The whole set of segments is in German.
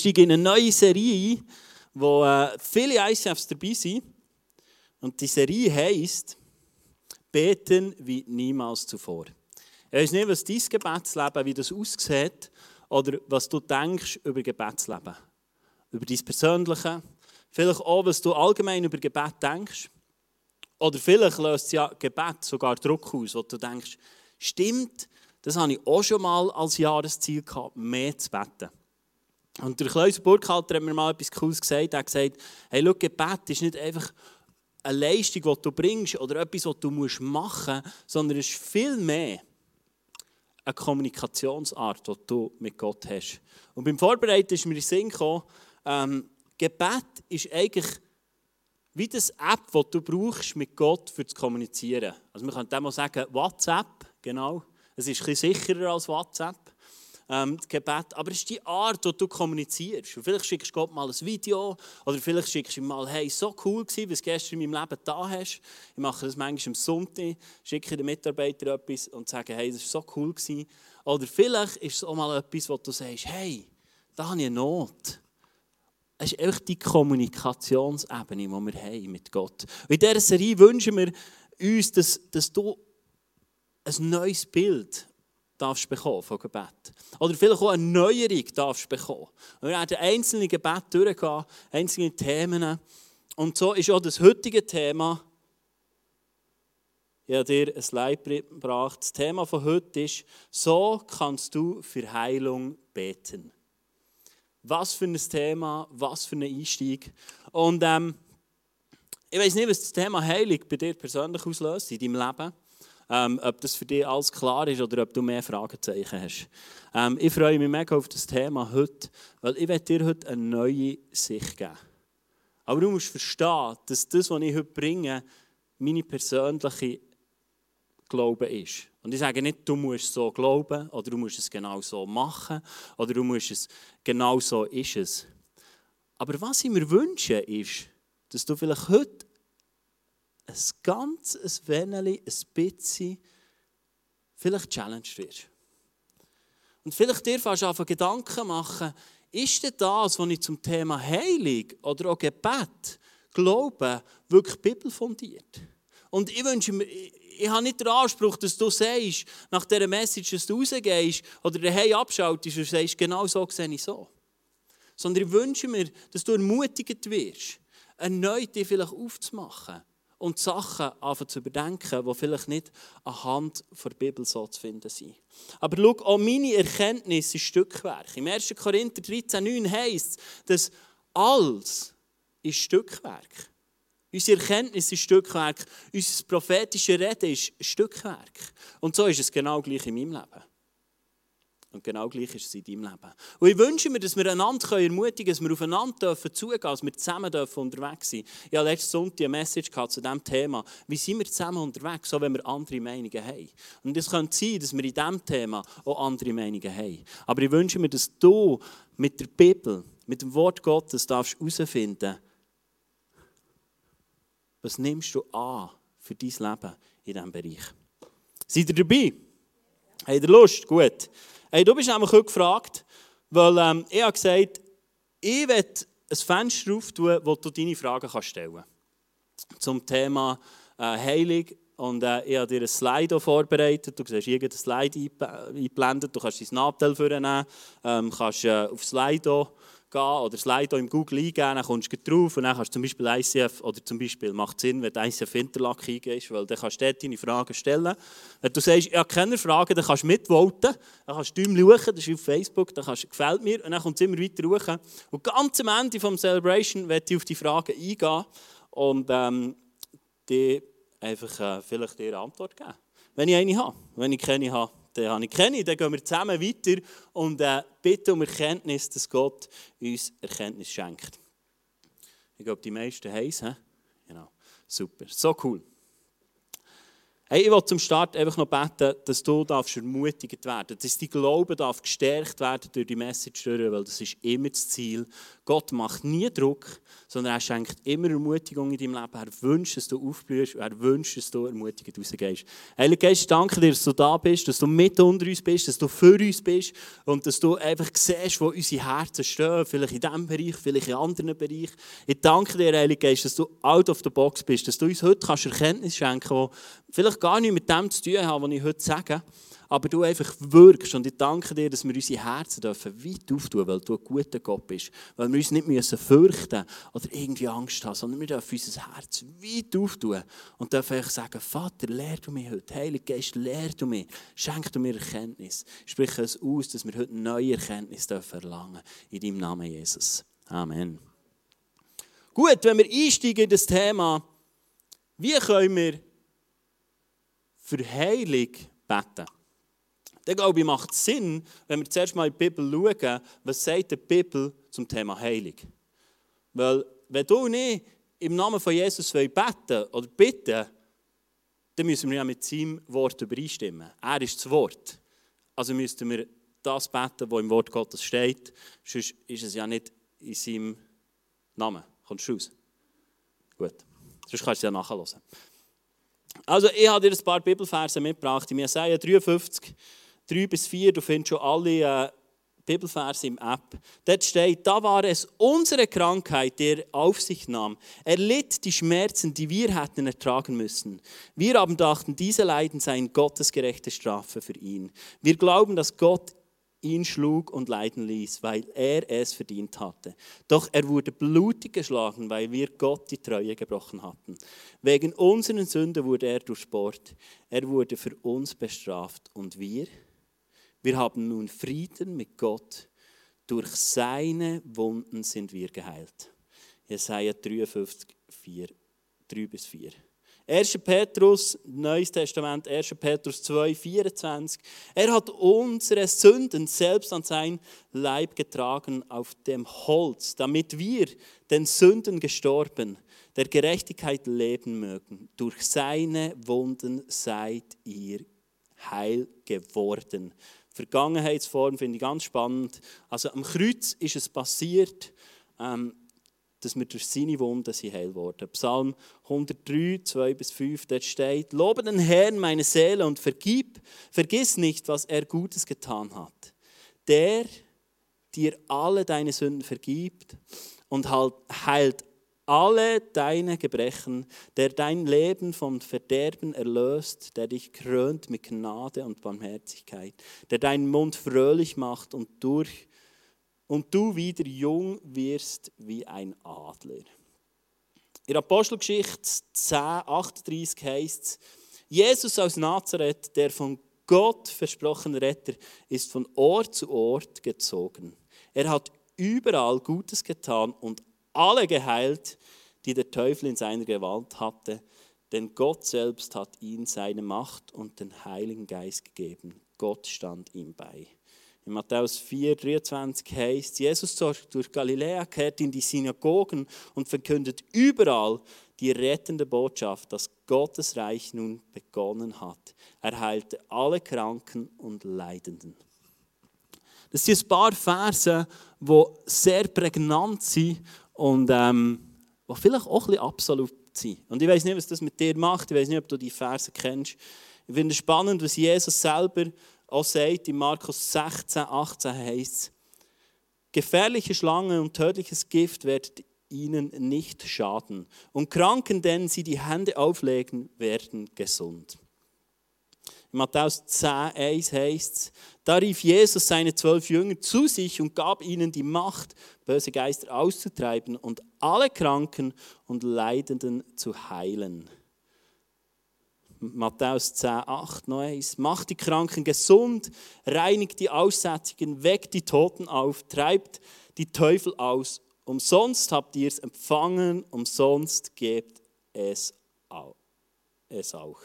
steigen in eine neue Serie ein, wo äh, viele ICFs dabei sind. Und die Serie heisst Beten wie niemals zuvor. Ich weiß nicht, was dein Gebetsleben, wie das aussieht, oder was du denkst über Gebetsleben. Über dein Persönliche. Vielleicht auch, was du allgemein über Gebet denkst. Oder vielleicht löst ja Gebet sogar Druck aus, wo du denkst, stimmt, das habe ich auch schon mal als Jahresziel gehabt, mehr zu beten. Und der Klaus Burkhalter hat mir mal etwas Cooles gesagt. Er hat gesagt, hey, schau, Gebet ist nicht einfach eine Leistung, die du bringst oder etwas, was du machen musst, sondern es ist viel mehr eine Kommunikationsart, die du mit Gott hast. Und beim Vorbereiten ist mir in den Sinn gekommen, ähm, Gebet ist eigentlich wie das App, das du brauchst mit Gott für zu kommunizieren. Also man kann mal sagen, WhatsApp, genau. Es ist ein bisschen sicherer als WhatsApp ähm, Gebet. Aber es ist die Art, wie du kommunizierst. Und vielleicht schickst du Gott mal ein Video oder vielleicht schickst du ihm mal, hey, so cool gewesen, was du gestern in meinem Leben da hast. Ich mache das manchmal am Sonntag, schicke den Mitarbeitern etwas und sage, hey, das war so cool gewesen. Oder vielleicht ist es auch mal etwas, wo du sagst, hey, da habe ich eine Not. Es ist einfach die Kommunikationsebene, die wir haben mit Gott. Und in dieser Serie wünschen wir uns, dass, dass du ein neues Bild darfst bekommen von Gebet. Oder vielleicht auch eine Neuerung darfst bekommen. Wir werden einzelne Gebete durchgehen, einzelne Themen. Und so ist auch das heutige Thema, ich habe dir ein Slide gebracht. Das Thema von heute ist, so kannst du für Heilung beten. Was für ein Thema, was für ein Einstieg. Und ähm, ich weiß nicht, was das Thema Heilung bei dir persönlich auslöst in deinem Leben ähm, ob das für dich alles klar ist oder ob du mehr Fragezeichen hast. Ähm, ich freue mich mega auf das Thema heute, weil ich werde dir heute eine neue Sicht geben. Aber du musst verstehen, dass das, was ich heute bringe, meine persönliche Glaube ist. Und ich sage nicht, du musst so glauben oder du musst es genau so machen oder du musst es genau so ist es. Aber was ich mir wünsche, ist, dass du vielleicht heute ein ganz ein wenig, ein bisschen, vielleicht challenged wirst. Und vielleicht dir fast einfach Gedanken machen, ist denn das, was ich zum Thema Heilung oder auch Gebet glaube, wirklich bibelfundiert? Und ich wünsche mir, ich habe nicht den Anspruch, dass du sagst, nach dieser Message, dass du rausgehst oder daheim abschaltest und sagst, genau so sehe ich so. Sondern ich wünsche mir, dass du ermutigt wirst, erneut dich vielleicht aufzumachen und Sachen anfangen zu überdenken, die vielleicht nicht anhand der Bibel so zu finden sind. Aber schau, auch meine Erkenntnis ist Stückwerk. Im 1. Korinther 13,9 heisst es, dass alles ist Stückwerk. Unsere Erkenntnis ist Stückwerk, unser prophetisches Reden ist Stückwerk. Und so ist es genau gleich in meinem Leben. Und genau gleich ist es in deinem Leben. Und ich wünsche mir, dass wir einander ermutigen können, dass wir aufeinander zugehen dürfen, dass wir zusammen unterwegs sind. Ich hatte letzten Sonntag eine Message zu diesem Thema. Wie sind wir zusammen unterwegs, so wenn wir andere Meinungen haben? Und es könnte sein, dass wir in diesem Thema auch andere Meinungen haben. Aber ich wünsche mir, dass du mit der Bibel, mit dem Wort Gottes darfst herausfinden, was nimmst du an für dein Leben in diesem Bereich. Seid ihr dabei? Habt ihr Lust? Gut. Hey, du bist nämlich heute gefragt, weil ähm, ich habe gesagt, ich werde ein Fenster auftun, wo du deine Fragen stellen kannst. Zum Thema äh, Heilung. Und äh, ich habe dir ein Slide vorbereitet. Du siehst irgendein Slide eingeblendet. Du kannst dein Nabteil vornehmen, ähm, kannst äh, auf Slido gehen oder Slido im Google eingeben, dann kommst du drauf und dann kannst du zum Beispiel ICF, oder zum Beispiel macht Sinn, wenn du ICF Interlac eingehst, weil dann kannst du dort deine Fragen stellen. Wenn du sagst, ich habe keine Fragen, dann kannst du mitvoten, dann kannst du schauen, das ist auf Facebook, dann kannst, gefällt mir und dann kommt es immer weiter hoch. Und ganz am Ende des Celebration werde ich auf die Fragen eingehen und ähm, die einfach äh, vielleicht eine Antwort geben. Wenn ich eine habe, wenn ich keine habe den habe ich kenne, dann gehen wir zusammen weiter und äh, bitten um Erkenntnis, dass Gott uns Erkenntnis schenkt. Ich glaube, die meisten haben es. Genau, super, so cool. Hey, ich will zum Start einfach noch beten, dass du darfst ermutigt werden dass dein Glaube darf gestärkt werden durch die Message weil das ist immer das Ziel. Gott macht nie Druck, sondern er schenkt immer Ermutigung in deinem Leben. Er wünscht, dass du aufblühst und er wünscht, dass du ermutigend rausgehst. Heiliger Geist, danke dir, dass du da bist, dass du mit unter uns bist, dass du für uns bist und dass du einfach siehst, wo unsere Herzen stehen. Vielleicht in diesem Bereich, vielleicht in anderen Bereichen. Ich danke dir, Heiliger Geist, dass du out of the box bist, dass du uns heute kannst Erkenntnis schenken kannst, vielleicht gar nichts mit dem zu tun haben, was ich heute sage, aber du einfach wirkst. Und ich danke dir, dass wir unsere Herzen dürfen weit auftun, weil du ein guter Gott bist. Weil wir uns nicht müssen fürchten oder irgendwie Angst haben, sondern wir dürfen unser Herz weit auftun und dürfen einfach sagen, Vater, lehr du mich heute. Heiliger Geist, lehr du mich. Schenk du mir Erkenntnis. Sprich es aus, dass wir heute neue Erkenntnis dürfen erlangen. In deinem Namen, Jesus. Amen. Gut, wenn wir einsteigen in das Thema, wie können wir für Heilung beten. Dann glaube ich, macht es Sinn, wenn wir zuerst mal in die Bibel schauen, was sagt die Bibel zum Thema Heilung. Weil, wenn du nicht im Namen von Jesus beten oder bitten dann müssen wir ja mit seinem Wort übereinstimmen. Er ist das Wort. Also müssten wir das beten, was im Wort Gottes steht. Sonst ist es ja nicht in seinem Namen. Kommst du raus? Gut. Sonst kannst du es ja nachhören. Also, ich habe dir ein paar Bibelverse mitgebracht. In Jesaja 53, 3 bis 4, du findest schon alle äh, Bibelverse im App. Dort steht, da war es unsere Krankheit, die er auf sich nahm. Er litt die Schmerzen, die wir hätten ertragen müssen. Wir haben dachten, diese Leiden seien Gottes gerechte Strafe für ihn. Wir glauben, dass Gott ihn schlug und leiden ließ, weil er es verdient hatte. Doch er wurde blutig geschlagen, weil wir Gott die Treue gebrochen hatten. Wegen unseren Sünden wurde er durchbohrt. Er wurde für uns bestraft. Und wir? Wir haben nun Frieden mit Gott. Durch seine Wunden sind wir geheilt. Jesaja 53, 4, 3 bis 4. 1. Petrus, Neues Testament, 1. Petrus 2, 24. Er hat unsere Sünden selbst an sein Leib getragen auf dem Holz, damit wir den Sünden gestorben, der Gerechtigkeit leben mögen. Durch seine Wunden seid ihr heil geworden. Vergangenheitsform finde ich ganz spannend. Also am Kreuz ist es passiert. Ähm, dass wir durch seine Wunden sind heil wurden. Psalm 103, 2 bis 5, dort steht, Lobe den Herrn, meine Seele, und vergib, vergiss nicht, was er Gutes getan hat. Der dir alle deine Sünden vergibt und halt, heilt alle deine Gebrechen, der dein Leben vom Verderben erlöst, der dich krönt mit Gnade und Barmherzigkeit, der deinen Mund fröhlich macht und durch und du wieder jung wirst wie ein Adler. In Apostelgeschichte 10, 38 heißt es, Jesus aus Nazareth, der von Gott versprochene Retter, ist von Ort zu Ort gezogen. Er hat überall Gutes getan und alle geheilt, die der Teufel in seiner Gewalt hatte, denn Gott selbst hat ihm seine Macht und den Heiligen Geist gegeben. Gott stand ihm bei. In Matthäus 4, 23 heißt, Jesus durch Galiläa kehrt in die Synagogen und verkündet überall die rettende Botschaft, dass Gottes Reich nun begonnen hat. Er heilte alle Kranken und Leidenden. Das sind ein paar Verse, die sehr prägnant sind und ähm, die vielleicht auch ein bisschen absolut sind. Und ich weiß nicht, was das mit dir macht. Ich weiß nicht, ob du die Verse kennst. Ich finde es spannend, was Jesus selber auch sagt, in Markus 16, 18 heißt es, gefährliche Schlangen und tödliches Gift werden ihnen nicht schaden. Und Kranken, denen sie die Hände auflegen, werden gesund. In Matthäus 10, 1 heißt es, da rief Jesus seine zwölf Jünger zu sich und gab ihnen die Macht, böse Geister auszutreiben und alle Kranken und Leidenden zu heilen. Matthäus 10, 8 noch eins. Macht die Kranken gesund, reinigt die Aussätzigen, weckt die Toten auf, treibt die Teufel aus. Umsonst habt ihr es empfangen, umsonst gebt es auch. Es auch.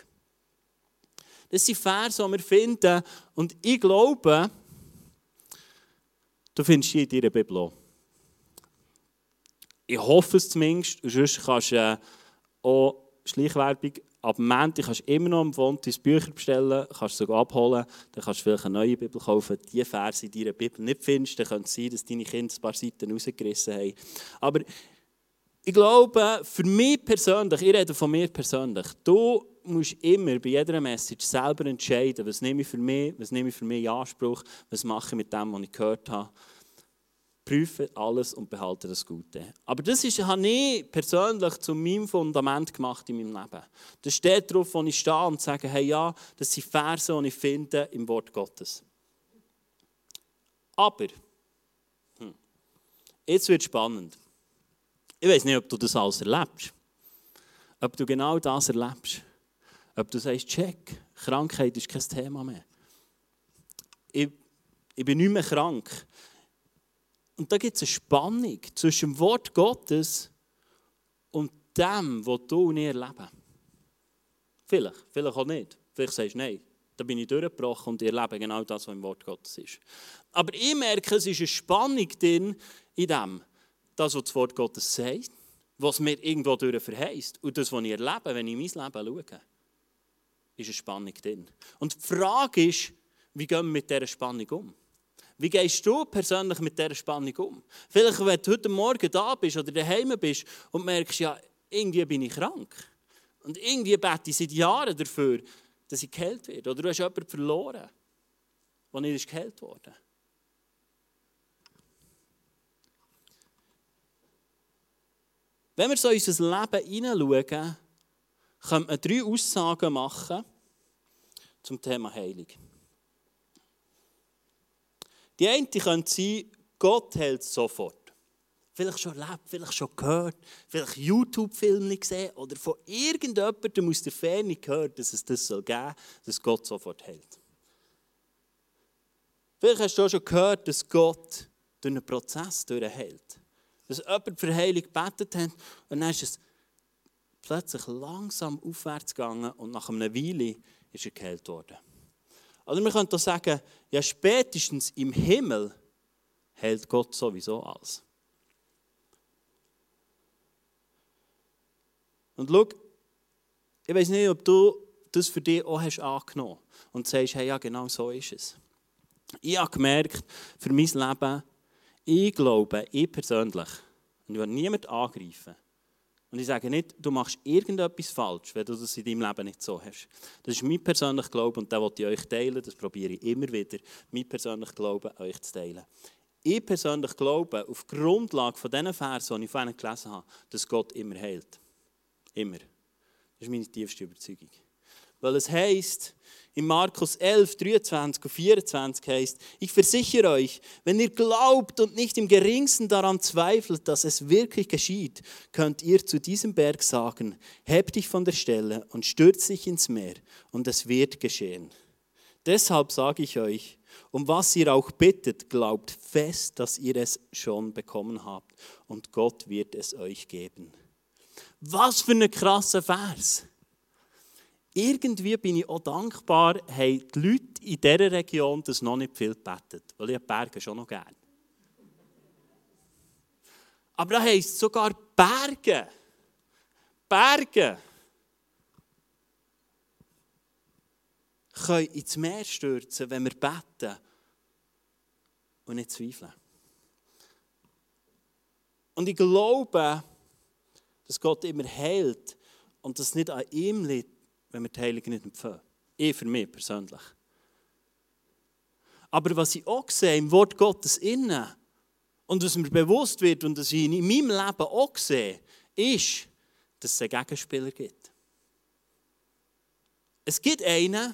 Das sind Verse, die wir finden. Und ich glaube, du findest sie in deiner Bibel auch. Ich hoffe es zumindest. Sonst kannst du äh, auch Schleichwerbung ab Montag kannst du immer noch am Fontis Bücher bestellen, kannst sogar abholen, dann kannst du vielleicht eine neue Bibel kaufen. Die Verse in deiner Bibel nicht findest, dann könnte es sein, dass deine Kinder ein paar Seiten rausgerissen haben. Aber ich glaube, für mich persönlich, ich rede von mir persönlich, du musst immer bei jeder Message selber entscheiden, was nehme ich für mich, was nehme ich für mich in Anspruch, was mache ich mit dem, was ich gehört habe. Prüfe alles und behalte das Gute. Aber das ist, habe ich persönlich zu meinem Fundament gemacht in meinem Leben. Das steht darauf, wo ich stehe und sage, hey ja, das sind Verse, die ich finde im Wort Gottes. Aber, hm, jetzt wird es spannend. Ich weiß nicht, ob du das alles erlebst. Ob du genau das erlebst. Ob du sagst, check, Krankheit ist kein Thema mehr. Ich, ich bin nicht mehr krank. Und da gibt es eine Spannung zwischen dem Wort Gottes und dem, was du und ich erleben. Vielleicht, vielleicht auch nicht. Vielleicht sagst du, nein, da bin ich durchgebrochen und ich erlebe genau das, was im Wort Gottes ist. Aber ich merke, es ist eine Spannung drin in dem das, was das Wort Gottes sagt, was mir irgendwo durch verheißt und das, was ich erlebe, wenn ich in mein Leben schaue, ist eine Spannung drin. Und die Frage ist, wie gehen wir mit dieser Spannung um? Wie gehst du persönlich mit dieser Spannung um? Vielleicht, wenn du heute Morgen da bist oder daheim bist und merkst, ja, irgendwie bin ich krank. Und irgendwie bete ich seit Jahren dafür, dass ich geheilt werde. Oder du hast jemanden verloren, der nicht geheilt wurde. Wenn wir so in unser Leben hineinschauen, können wir drei Aussagen machen zum Thema Heilung. Die eine könnte sein, Gott hält sofort. Vielleicht schon erlebt, vielleicht schon gehört, vielleicht YouTube-Filme gesehen oder von irgendjemandem aus der Ferne gehört, dass es das soll geben soll, dass Gott sofort hält. Vielleicht hast du auch schon gehört, dass Gott durch einen Prozess durchhält dass jemand für Heilung gebetet hat und dann ist es plötzlich langsam aufwärts gegangen und nach einer Weile ist er geheilt worden. Also wir können doch sagen, ja spätestens im Himmel hält Gott sowieso alles. Und schau, ich weiß nicht, ob du das für dich auch hast angenommen und sagst, hey, ja genau so ist es. Ich habe gemerkt, für mein Leben ich glaube, ich persönlich, und ich will niemanden angreifen, und ich sage nicht, du machst irgendetwas falsch, wenn du das in deinem Leben nicht so hast. Das ist mein persönlicher Glaube und den wollte ich euch teilen, das probiere ich immer wieder, mein persönlicher Glaube euch zu teilen. Ich persönlich glaube, auf Grundlage von diesen Versen, die ich vorhin gelesen habe, dass Gott immer heilt. Immer. Das ist meine tiefste Überzeugung. Weil es heißt, in Markus 11, 23 und 24 heißt, ich versichere euch, wenn ihr glaubt und nicht im geringsten daran zweifelt, dass es wirklich geschieht, könnt ihr zu diesem Berg sagen, heb dich von der Stelle und stürz dich ins Meer und es wird geschehen. Deshalb sage ich euch, um was ihr auch bittet, glaubt fest, dass ihr es schon bekommen habt und Gott wird es euch geben. Was für ein krasser Vers! Irgendwie bin ich auch dankbar, haben die Leute in dieser Region das noch nicht viel gebetet, weil ich Berge schon noch gerne. Aber da heisst sogar Berge. Berge können ins Meer stürzen, wenn wir beten und nicht zweifeln. Und ich glaube, dass Gott immer heilt und dass nicht an ihm liegt, wenn wir die Heilung nicht empfangen. Ich für mich persönlich. Aber was ich auch sehe im Wort Gottes innen und was mir bewusst wird und was ich in meinem Leben auch sehe, ist, dass es einen Gegenspieler gibt. Es gibt einen,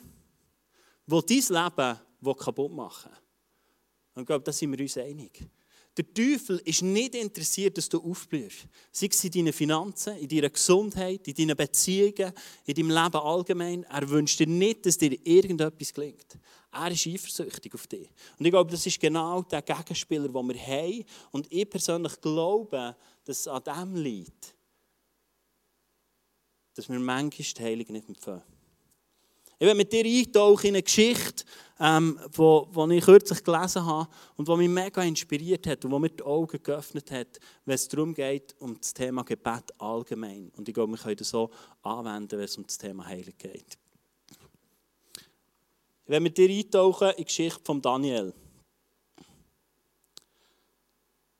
der dein Leben kaputt machen will. Und ich glaube, da sind wir uns einig. Der Teufel ist nicht interessiert, dass du aufblühst. Sei es in deinen Finanzen, in deiner Gesundheit, in deinen Beziehungen, in deinem Leben allgemein. Er wünscht dir nicht, dass dir irgendetwas gelingt. Er ist eifersüchtig auf dich. Und ich glaube, das ist genau der Gegenspieler, den wir haben. Und ich persönlich glaube, dass es an dem liegt, dass wir manchmal die Heilung nicht empfangen. Ich werde mit dir eintauchen in eine Geschichte, ähm, ich kürzlich gelesen habe und die mich mega inspiriert hat und wo mir die Augen geöffnet hat, wenn es darum geht, um das Thema Gebet allgemein. Und ich glaube, wir können das so anwenden, wenn es um das Thema Heilung geht. Ich werde mit dir eintauchen in die Geschichte von Daniel.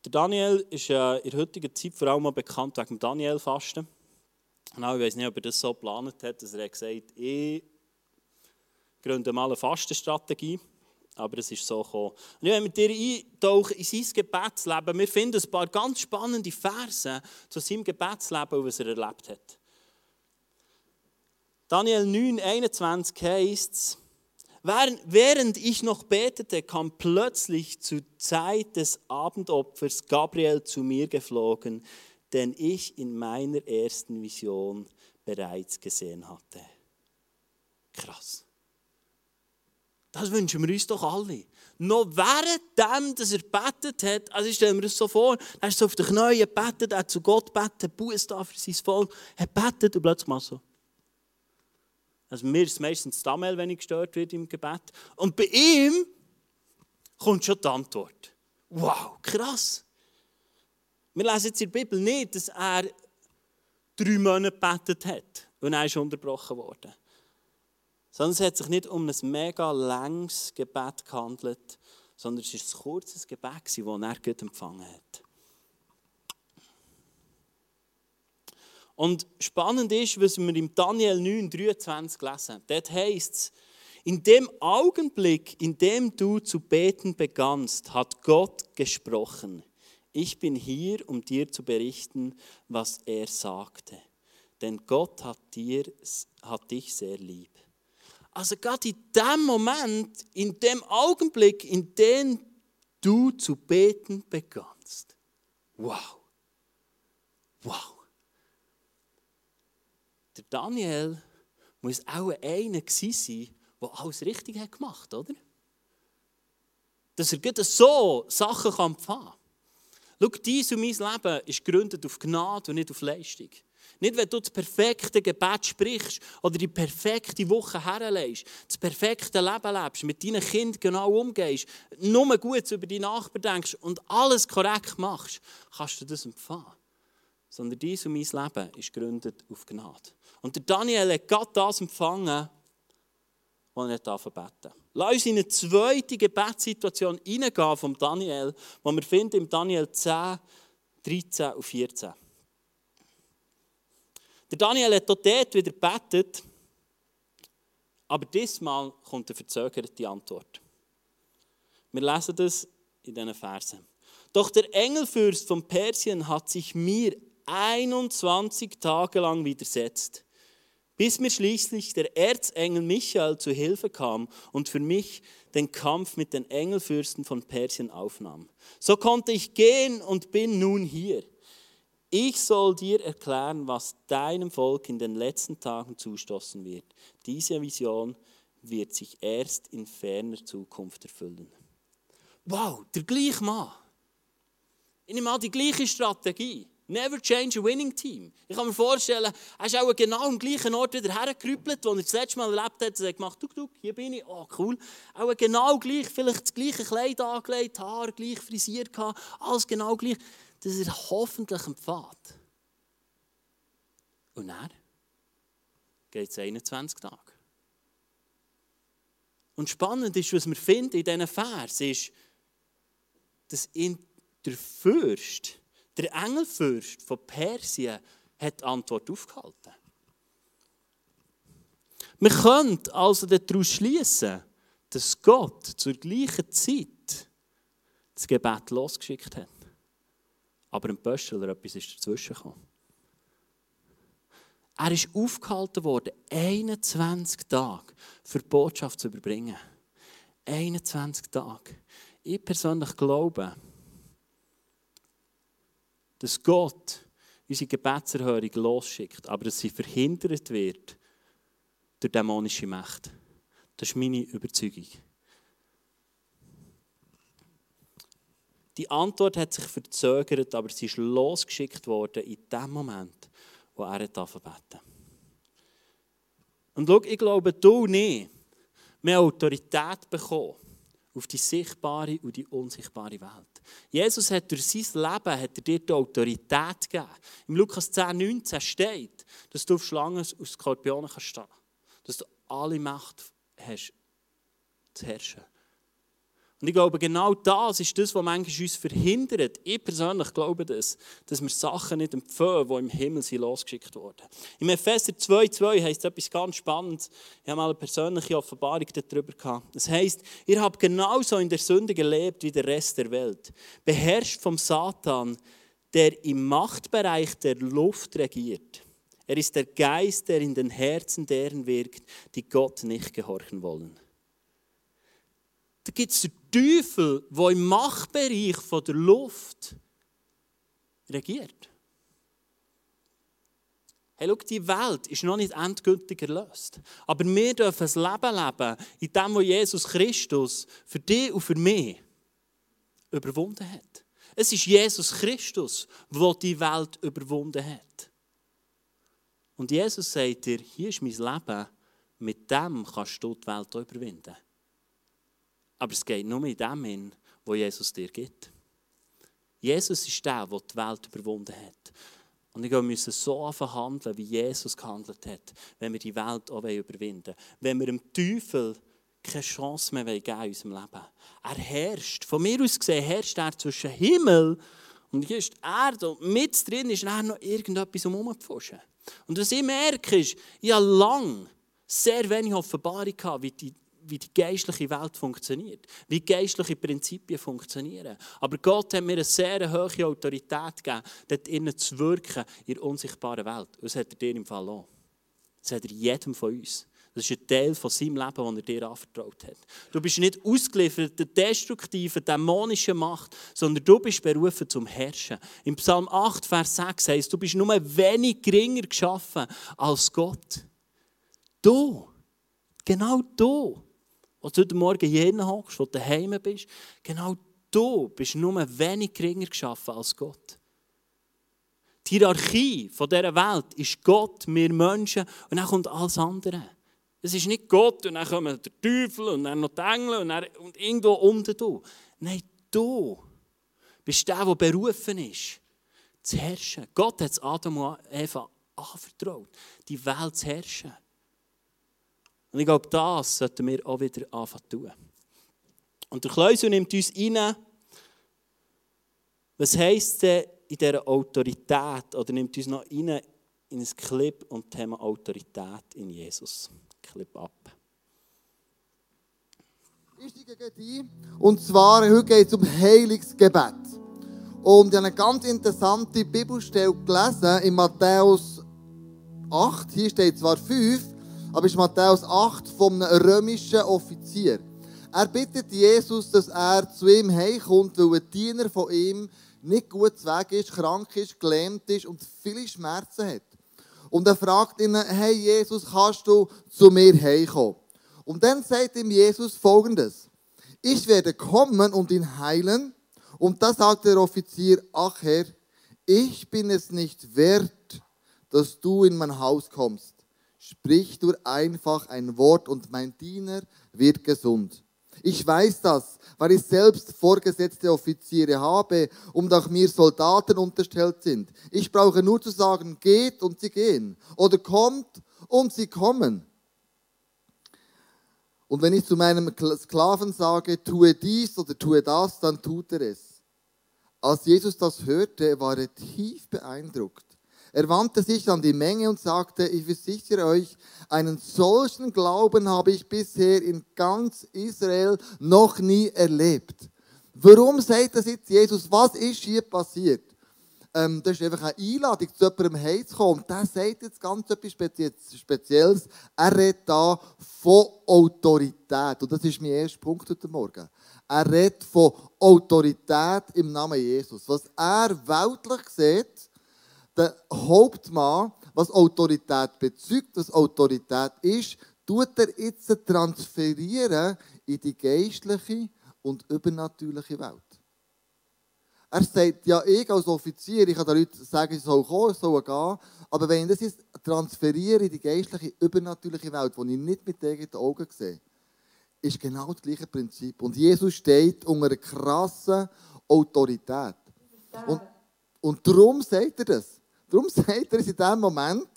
Der Daniel ist äh, in der heutigen Zeit vor allem bekannt wegen dem Daniel-Fasten. Genau, ich weiß nicht, ob er das so geplant hat, dass er gesagt hat, gründe mal eine Fastenstrategie. Aber es ist so gekommen. Und ich mit dir eintauchen in sein Gebetsleben. Wir finden ein paar ganz spannende Verse zu seinem Gebetsleben was er erlebt hat. Daniel 9, 21 heißt es, Während ich noch betete, kam plötzlich zur Zeit des Abendopfers Gabriel zu mir geflogen, den ich in meiner ersten Vision bereits gesehen hatte. Krass. Das wünschen wir uns doch alle. Noch währenddem, dass er betet hat, also ich stelle mir das so vor, er ist so auf den Knien gebetet, er hat zu Gott betet, Buß da für sein Volk, er betet und plötzlich mal so. Also mir ist es meistens Damel, wenn ich gestört werde im Gebet. Und bei ihm kommt schon die Antwort. Wow, krass. Wir lesen jetzt in der Bibel nicht, dass er drei Monate gebetet hat und er ist unterbrochen worden. Sondern es hat sich nicht um ein mega langes Gebet gehandelt, sondern es war ein kurzes Gebet, das er Gott empfangen hat. Und spannend ist, was wir im Daniel 9, 23 lesen. Dort heißt es, in dem Augenblick, in dem du zu beten begannst, hat Gott gesprochen. Ich bin hier, um dir zu berichten, was er sagte. Denn Gott hat, dir, hat dich sehr lieb. Also gerade in dem Moment, in dem Augenblick, in dem du zu beten begannst. Wow. Wow. Der Daniel muss auch einer sein, der alles richtig hat gemacht oder? Dass er so Sachen empfangen kann. Schau, dies und mein Leben ist gegründet auf Gnade und nicht auf Leistung. Nicht, wenn du das perfekte Gebet sprichst oder die perfekte Woche herlegst, das perfekte Leben lebst, mit deinen Kindern genau umgehst, nur gut über die Nachbarn denkst und alles korrekt machst, kannst du das empfangen. Sondern dies und mein Leben ist gegründet auf Gnade. Und der Daniel hat gerade das empfangen, was er beten Lass uns in eine zweite Gebetssituation hineingehen vom Daniel, die wir finden im Daniel 10, 13 und 14. Der Daniel hat auch dort wieder gebetet, aber diesmal kommt eine verzögerte Antwort. Wir lesen das in diesen Versen. Doch der Engelfürst von Persien hat sich mir 21 Tage lang widersetzt bis mir schließlich der Erzengel Michael zu Hilfe kam und für mich den Kampf mit den Engelfürsten von Persien aufnahm. So konnte ich gehen und bin nun hier. Ich soll dir erklären, was deinem Volk in den letzten Tagen zustoßen wird. Diese Vision wird sich erst in ferner Zukunft erfüllen. Wow, der gleiche Mann. Ich nehme an, die gleiche Strategie. Never change a winning team. Ich kann mir vorstellen, er ist auch genau am gleichen Ort wieder hergerüppelt, wo er das letzte Mal erlebt hat. Er hat gemacht, tuk, tuk, hier bin ich, oh cool. Auch genau gleich, vielleicht das gleiche Kleid angelegt, Haar gleich frisiert alles genau gleich. Das ist hoffentlich Pfad. Und dann geht es 21 Tage. Und spannend ist, was wir finden in diesen Vers, ist, dass in der Fürst der Engelfürst von Persien hat die Antwort aufgehalten. Man könnte also daraus schließen, dass Gott zur gleichen Zeit das Gebet losgeschickt hat. Aber ein Pöstler etwas ist dazwischen gekommen. Er ist aufgehalten worden, 21 Tage für die Botschaft zu überbringen. 21 Tage. Ich persönlich glaube, dass Gott unsere Gebetserhörung losschickt, aber dass sie verhindert wird durch dämonische Mächte. Das ist meine Überzeugung. Die Antwort hat sich verzögert, aber sie ist losgeschickt worden in dem Moment, wo er beten Und Und schau, ich glaube, du nicht. Haben Autorität bekommen auf die sichtbare und die unsichtbare Welt. Jesus hat durch sein Leben hat er dir die Autorität gegeben. Im Lukas 10, 19 steht, dass du auf Schlangen und Skorpionen kannst stehen Dass du alle Macht hast, zu herrschen. Und ich glaube, genau das ist das, was manchmal uns verhindert. Ich persönlich glaube das, dass wir Sachen nicht empfehlen, die im Himmel sind losgeschickt wurden. Im Epheser 2,2 heißt etwas ganz Spannendes. Ich habe mal eine persönliche Offenbarung darüber gehabt. Das heißt, ihr habt genauso in der Sünde gelebt wie der Rest der Welt. Beherrscht vom Satan, der im Machtbereich der Luft regiert. Er ist der Geist, der in den Herzen deren wirkt, die Gott nicht gehorchen wollen. Da gibt es Teufel, der im Machtbereich der Luft regiert. Hey, schau, die Welt ist noch nicht endgültig erlöst. Aber wir dürfen ein Leben leben, in dem, wo Jesus Christus für dich und für mich überwunden hat. Es ist Jesus Christus, der die Welt überwunden hat. Und Jesus sagt dir, hier ist mein Leben, mit dem kannst du die Welt überwinden. Aber es geht nur in dem hin, wo Jesus dir gibt. Jesus ist der, der die Welt überwunden hat. Und wir müssen so handeln, wie Jesus gehandelt hat, wenn wir die Welt auch überwinden wollen. Wenn wir dem Teufel keine Chance mehr geben in unserem Leben. Er herrscht. Von mir aus gesehen herrscht er zwischen Himmel und hier ist die Erde. Und mit drin ist er noch irgendetwas um herumzuforschen. Und was ich merke, ist, ich habe lange sehr wenig Offenbarung gehabt, wie die wie die geistliche Welt funktioniert, wie geistliche Prinzipien funktionieren. Aber Gott hat mir eine sehr hohe Autorität gegeben, dort innen zu wirken in der unsichtbaren Welt. Und das hat er dir im Fall auch. Das hat er jedem von uns. Das ist ein Teil von seinem Leben, das er dir anvertraut hat. Du bist nicht ausgeliefert der destruktiven, dämonischen Macht, sondern du bist berufen zum Herrschen. Im Psalm 8, Vers 6 heißt, du bist nur wenig geringer geschaffen als Gott. Du, genau du als du heute Morgen jeden hockst, wo du daheim bist, genau du bist nur wenig geringer geschaffen als Gott. Die Hierarchie von dieser Welt ist Gott, wir Menschen und dann kommt alles andere. Es ist nicht Gott und dann kommen der Teufel und dann noch die Engel und, dann, und irgendwo unten du. Nein, du bist der, der berufen ist, zu herrschen. Gott hat es Adam und Eva anvertraut, die Welt zu herrschen. Und ich glaube, das sollten wir auch wieder anfangen zu tun. Und der Kleusel nimmt uns rein, was heisst denn in dieser Autorität, oder nimmt uns noch rein in ein Clip und Thema Autorität in Jesus. Clip ab. Ich steige ein, und zwar, heute geht es um Heilungsgebet. Und ich habe eine ganz interessante Bibelstelle gelesen in Matthäus 8, hier steht zwar 5, aber es ist Matthäus 8 von einem römischen Offizier. Er bittet Jesus, dass er zu ihm heimkommt, weil ein Diener von ihm nicht gut zu Weg ist, krank ist, gelähmt ist und viele Schmerzen hat. Und er fragt ihn, hey Jesus, kannst du zu mir heimkommen? Und dann sagt ihm Jesus folgendes. Ich werde kommen und ihn heilen. Und da sagt der Offizier, ach Herr, ich bin es nicht wert, dass du in mein Haus kommst. Sprich nur einfach ein Wort und mein Diener wird gesund. Ich weiß das, weil ich selbst vorgesetzte Offiziere habe und auch mir Soldaten unterstellt sind. Ich brauche nur zu sagen, geht und sie gehen. Oder kommt und sie kommen. Und wenn ich zu meinem Sklaven sage, tue dies oder tue das, dann tut er es. Als Jesus das hörte, war er tief beeindruckt. Er wandte sich an die Menge und sagte, ich versichere euch, einen solchen Glauben habe ich bisher in ganz Israel noch nie erlebt. Warum sagt das jetzt Jesus? Was ist hier passiert? Ähm, das ist einfach eine Einladung, zu jemandem heimzukommen. Und der sagt jetzt ganz etwas Spezielles. Er redet da von Autorität. Und das ist mein erster Punkt heute Morgen. Er redet von Autorität im Namen Jesus. Was er weltlich sieht, der Hauptmann, was Autorität bezeugt, was Autorität ist, tut er jetzt transferieren in die geistliche und übernatürliche Welt. Er sagt, ja, ich als Offizier, ich kann den Leuten sagen, sie sollen kommen, sie sollen gehen. Aber wenn ich das jetzt transferiere in die geistliche, übernatürliche Welt, die ich nicht mit eigenen Augen sehe, ist genau das gleiche Prinzip. Und Jesus steht unter einer krassen Autorität. Und, und darum sagt er das. Darum sagt er es in dem Moment,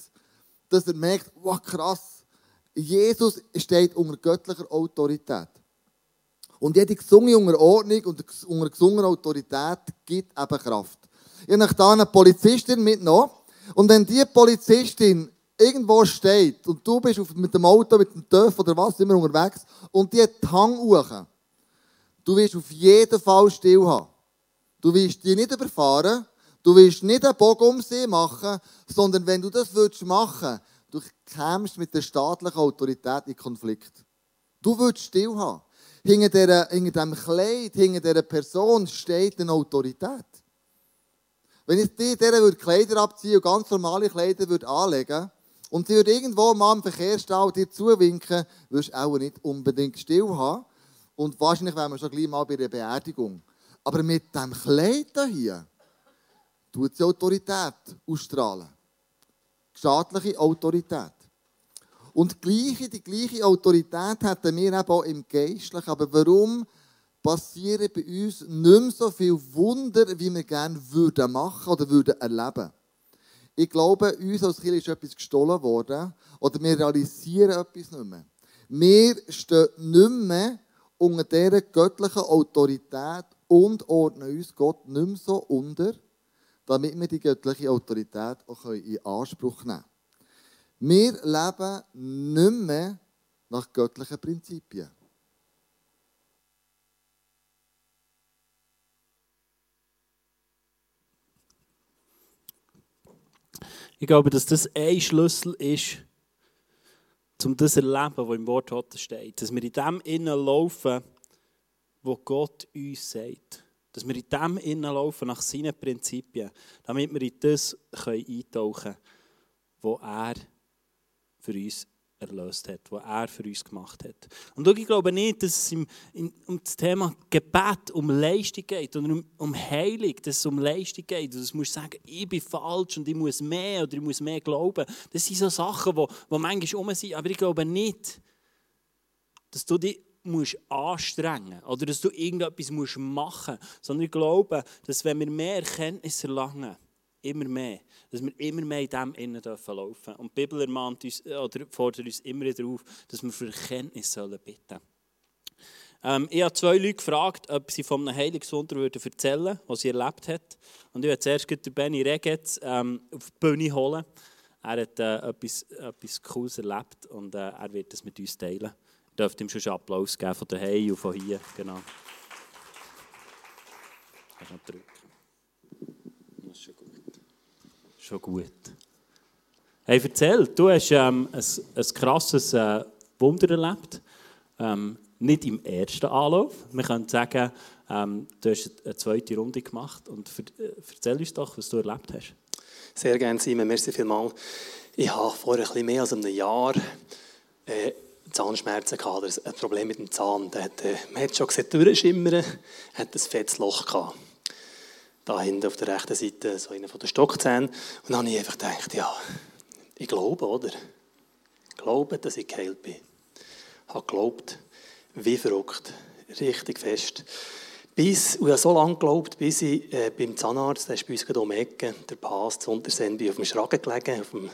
dass er merkt, wow, krass, Jesus steht unter göttlicher Autorität. Und jede gesungene Unterordnung und unter gesungener Autorität gibt eben Kraft. Ich habe da eine Polizistin mitgenommen. Und wenn diese Polizistin irgendwo steht und du bist mit dem Auto, mit dem TÜV oder was immer unterwegs und die hat die Hang hoch, du wirst auf jeden Fall still haben. Du wirst die nicht überfahren, du wirst nicht einen Bogen um sie machen, sondern wenn du das würdest machen, du kämst mit der staatlichen Autorität in Konflikt. Du würdest still haben. Hinter, dieser, hinter diesem Kleid, hinter dieser Person steht eine Autorität. Wenn ich dir dieser Kleider abziehen und ganz normale Kleider würde anlegen und sie würde irgendwo mal im Verkehrsstau dir zuwinken, würdest du auch nicht unbedingt still haben. Und wahrscheinlich wären wir schon gleich mal bei der Beerdigung. Aber mit diesem Kleid hier tut sie Autorität ausstrahlen. Staatliche Autorität. Und die gleiche, die gleiche Autorität hätten wir eben auch im Geistlichen. Aber warum passieren bei uns nicht mehr so viele Wunder, wie wir gerne würden machen oder würden erleben? Ich glaube, uns als Kind ist etwas gestohlen worden oder wir realisieren etwas nicht mehr. Wir stehen nicht mehr unter dieser göttlichen Autorität und ordnen uns Gott nicht mehr so unter, damit wir die göttliche Autorität auch in Anspruch nehmen können. Wir leben nicht mehr nach göttlichen Prinzipien. Ich glaube, dass das ein Schlüssel ist, um das zu erleben, was im Wort Gottes steht. Dass wir in dem innen laufen, wo Gott uns sagt. Dass wir in dem innen laufen, nach seinen Prinzipien, damit wir in das eintauchen können, was er für uns erlöst hat, was er für uns gemacht hat. Und ich glaube nicht, dass es im, in, um das Thema Gebet um Leistung geht oder um, um Heilung, dass es um Leistung geht. Dass du musst sagen, ich bin falsch und ich muss mehr oder ich muss mehr glauben. Das sind so Sachen, die manchmal um sind. Aber ich glaube nicht, dass du dich musst anstrengen oder dass du irgendetwas musst machen musst, sondern ich glaube, dass wenn wir mehr Erkenntnis erlangen, immer mehr, dass wir immer mehr in dem innen dürfen laufen. Und die Bibel ermahnt uns, äh, oder fordert uns immer wieder auf, dass wir für Erkenntnis sollen bitten ähm, Ich habe zwei Leute gefragt, ob sie von einem Heilungswunder erzählen würden, was sie erlebt haben. Und ich werde zuerst den Benny Regetz ähm, auf die Bühne holen. Er hat äh, etwas, etwas Cooles erlebt und äh, er wird das mit uns teilen. Dürft ihm schon einen Applaus geben von daheim und von hier. Genau. Kannst noch drücken. Das ist schon gut. Schon gut. Hey, erzähl, du hast ähm, ein, ein krasses äh, Wunder erlebt. Ähm, nicht im ersten Anlauf. Wir können sagen, ähm, du hast eine zweite Runde gemacht. Und äh, erzähl uns doch, was du erlebt hast. Sehr gerne, Simon. Merci vielmals. Ich habe vor ein bisschen mehr als einem Jahr äh, Zahnschmerzen gehabt, ein Problem mit dem Zahn. Hat, äh, man hat schon gesehen, durchschimmern, hat ein fettes Loch gehabt da hinten auf der rechten Seite, so einer von den Stockzähnen. Und dann habe ich einfach gedacht, ja, ich glaube, oder? Ich glaube, dass ich geheilt bin. Ich habe geglaubt, wie verrückt, richtig fest. Bis, und ich habe so lange geglaubt, bis ich äh, beim Zahnarzt, der ist bei uns um die Ecke, der Pass, zu Untersehen, bin auf dem Schragen gelegen, auf dem,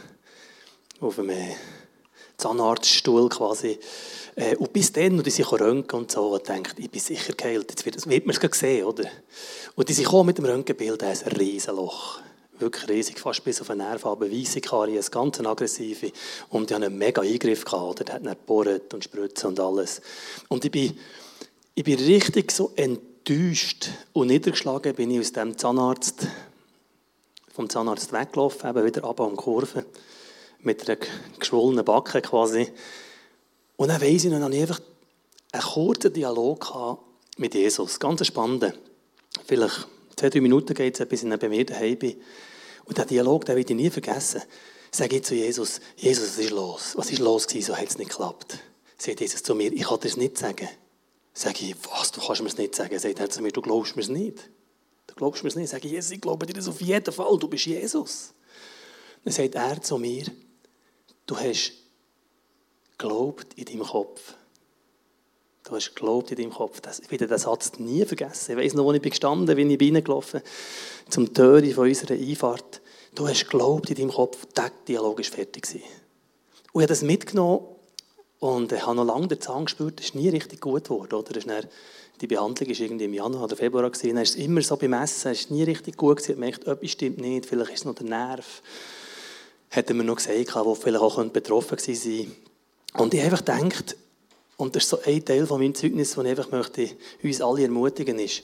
auf dem äh, Zahnarztstuhl quasi. Äh, und bis dann, und die sich röntgen und so, und denkt, ich bin sicher geheilt, jetzt wird, wird man es sehen, oder? Und die sich mit dem Röntgenbild, ein Riesenloch. Wirklich riesig, fast bis auf eine Nervenfarbe, weisse Karies, ganz aggressive. Und die haben einen mega Eingriff gehabt, oder? Der hat dann gebohrt und spritzen und alles. Und ich bin, ich bin richtig so enttäuscht und niedergeschlagen bin ich aus dem Zahnarzt, vom Zahnarzt weggelaufen, eben wieder ab an Kurve, mit einer geschwollenen Backe quasi. Und dann weiss ich, dann habe ich einfach einen kurzen Dialog mit Jesus, ganz spannend. Vielleicht zwei, drei Minuten geht es, bis ich bei mir daheim bin. Und diesen Dialog, den werde ich nie vergessen. Sage ich zu Jesus, Jesus, was ist los? Was ist los gewesen? So hat es nicht geklappt. Sagt Jesus zu mir, ich kann dir es nicht sagen. Sage ich, was, du kannst mir es nicht sagen? Sagt er zu mir, du glaubst mir es nicht. Du glaubst mir es nicht? Ich sage, Jesus, ich glaube dir das auf jeden Fall, du bist Jesus. Dann sagt er zu mir, du hast geglaubt in deinem Kopf. Du hast geglaubt in deinem Kopf. Das, ich werde den Satz nie vergessen. Ich weiss noch, wo ich bin gestanden bin, ich reingelaufen zum Töre von unserer Einfahrt. Du hast geglaubt in deinem Kopf, der Dialog ist fertig. Und ich habe das mitgenommen und ich habe noch lange den Zahn gespürt, es ist nie richtig gut geworden. Oder? Dann, die Behandlung war irgendwie im Januar oder Februar. Gewesen. Dann ist es immer so beim Essen, es ist nie richtig gut gewesen. Ich merkt, etwas stimmt nicht, vielleicht ist es noch der Nerv. Hätten wir noch gesagt, wo vielleicht auch betroffen gewesen sein Und ich einfach gedacht, und das ist so ein Teil von meinem Zeugnis, das ich einfach möchte, uns alle ermutigen ist,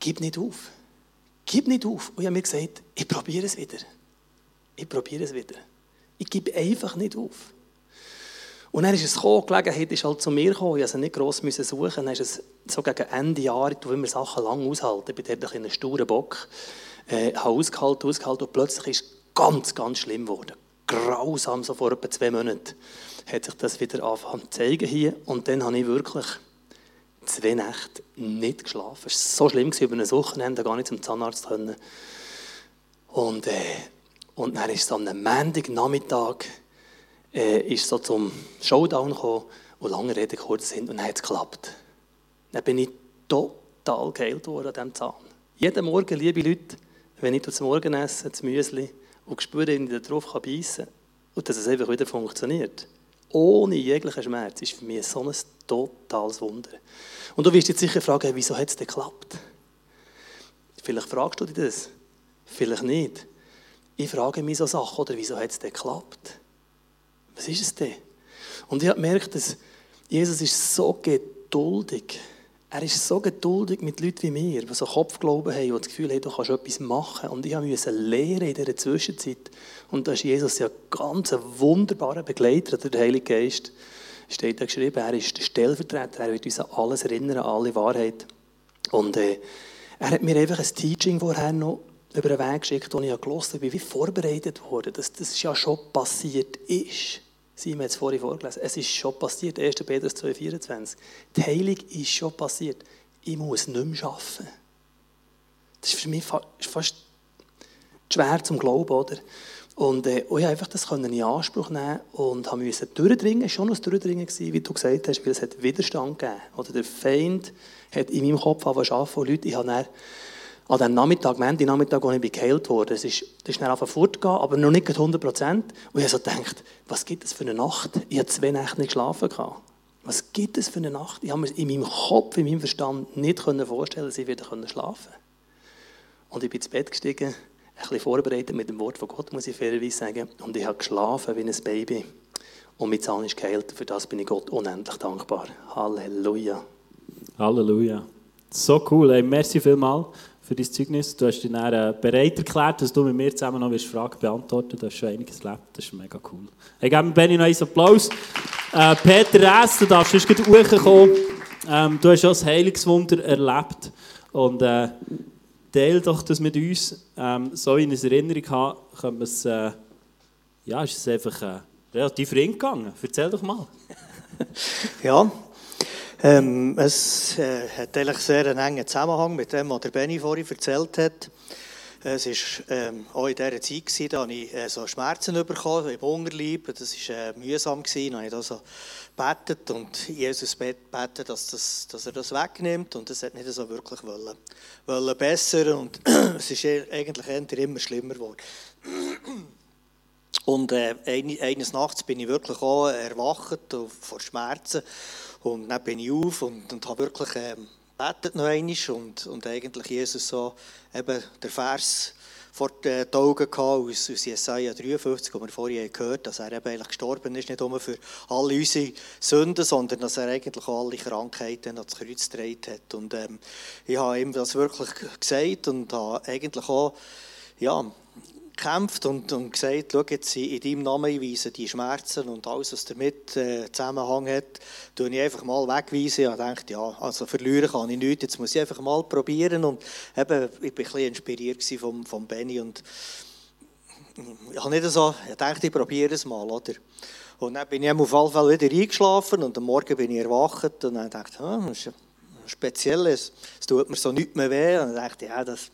gib nicht auf. Gib nicht auf. Und ich habe mir gesagt, ich probiere es wieder. Ich probiere es wieder. Ich gebe einfach nicht auf. Und dann ist es gekommen, die Gelegenheit ist halt zu mir gekommen, ich musste nicht gross suchen, dann ist es so gegen Ende Jahr, tue immer Sachen lang aushalten, ich bin dort ein sturer Bock, äh, habe ausgehalten, ausgehalten und plötzlich ist ganz, ganz schlimm geworden. Grausam, so vor etwa zwei Monaten hat sich das wieder angefangen zu zeigen hier und dann habe ich wirklich zwei Nächte nicht geschlafen. Es war so schlimm, über ein Wochenende gar nicht zum Zahnarzt können. Und, äh, und dann ist es am Montagnachmittag äh, ist so zum Showdown gekommen und lange Rede kurz sind und dann hat es geklappt. Dann bin ich total geheilt worden an diesem Zahn. Jeden Morgen, liebe Leute, wenn ich das Morgen esse, das Müsli, und spüre, dass ich darauf beißen kann und dass es einfach wieder funktioniert. Ohne jeglichen Schmerz ist für mich so ein totales Wunder. Und du wirst dich sicher fragen, wieso hat es denn geklappt? Vielleicht fragst du dich das, vielleicht nicht. Ich frage mich so Sachen, oder wieso hat es denn geklappt? Was ist es denn? Und ich habe gemerkt, dass Jesus ist so geduldig. Er ist so geduldig mit Leuten wie mir, die so Kopfglauben haben, die das Gefühl haben, du kannst etwas machen. Und ich musste lernen in dieser Zwischenzeit. Und da ist Jesus ja ganz ein wunderbarer Begleiter, der Heilige Geist. Steht da geschrieben, er ist der Stellvertreter, er wird uns an alles erinnern, an alle Wahrheit. Und äh, er hat mir einfach ein Teaching vorher noch über den Weg geschickt, wo ich gelesen habe, wie vorbereitet wurde, dass das ja schon passiert ist. Sie haben es vorhin vorgelesen. Es ist schon passiert, 1. Petrus 2,24. Die Heilung ist schon passiert. Ich muss nicht mehr arbeiten. Das ist für mich fast schwer zum Glauben, oder? Und äh, ich einfach das in Anspruch nehmen und durchdringen. Es war schon ein Durchdringen, wie du gesagt hast, weil es hat Widerstand gegeben. Oder der Feind hat in meinem Kopf angefangen zu arbeiten. Leute, ich habe an diesem Nachmittag, Montag Nachmittag, als ich geheilt wurde, es ist, das ist schnell auf fortgegangen, aber noch nicht 100 Prozent. Und ich habe so gedacht, was gibt es für eine Nacht? Ich habe zwei Nächte nicht geschlafen. Was gibt es für eine Nacht? Ich habe mir in meinem Kopf, in meinem Verstand nicht vorstellen dass ich wieder schlafen konnte. Und ich bin ins Bett gestiegen, ein bisschen vorbereitet mit dem Wort von Gott, muss ich fairerweise sagen. Und ich habe geschlafen wie ein Baby. Und mein Zahn ist geheilt. Für das bin ich Gott unendlich dankbar. Halleluja. Halleluja. So cool. Hey, merci vielmals für dein Zeugnis. Du hast dich dann äh, bereit erklärt, dass du mit mir zusammen noch Fragen beantworten Du hast schon einiges erlebt. Das ist mega cool. Ich gebe Benni noch einen Applaus. Äh, Peter Ress, du darfst sonst gleich hochkommen. Ähm, du hast schon das Heilungswunder erlebt. Und äh, teile doch das mit uns. Ähm, so in Erinnerung haben, können wir es, äh, ja, ist es einfach äh, relativ ring gegangen. Erzähl doch mal. ja, ähm, es äh, hat eigentlich sehr einen engen Zusammenhang mit dem, was der Benny vorhin erzählt hat. Es war ähm, auch in dieser Zeit, gewesen, da ich äh, so Schmerzen bekommen im Hungerleib. Das war äh, mühsam. Gewesen. Dann habe ich also gebetet und Jesus betet, dass, das, dass er das wegnimmt. Und das hat nicht so wirklich wollen, wollen besser. Und es ist eigentlich immer schlimmer geworden. Und äh, eines Nachts bin ich wirklich auch erwacht vor Schmerzen. Und dann bin ich auf und, und habe wirklich ähm, betet noch einmal und, und eigentlich Jesus so eben der Vers vor den Augen gehabt aus, aus Jesaja 53, wo wir vorhin gehört dass er eben eigentlich gestorben ist, nicht nur für alle unsere Sünden, sondern dass er eigentlich auch alle Krankheiten ans Kreuz gedreht hat. Und ähm, ich habe ihm das wirklich gesagt und habe eigentlich auch ja, gekämpft und, und gesagt, schau jetzt in deinem Namen weise die Schmerzen und alles, was damit äh, Zusammenhang hat, tue ich einfach mal wegweisen. Ich dachte, ja, also verlieren kann ich nichts, jetzt muss ich einfach mal probieren. Und eben, ich war ein bisschen inspiriert vom, vom Benny und ich habe nicht so, ich dachte, ich probiere es mal, oder? Und dann bin ich auf jeden Fall wieder eingeschlafen und am Morgen bin ich erwacht und dann dachte ich, ah, das ist speziell. Es, tut mir so nichts mehr weh. Und ich dachte, ja, das,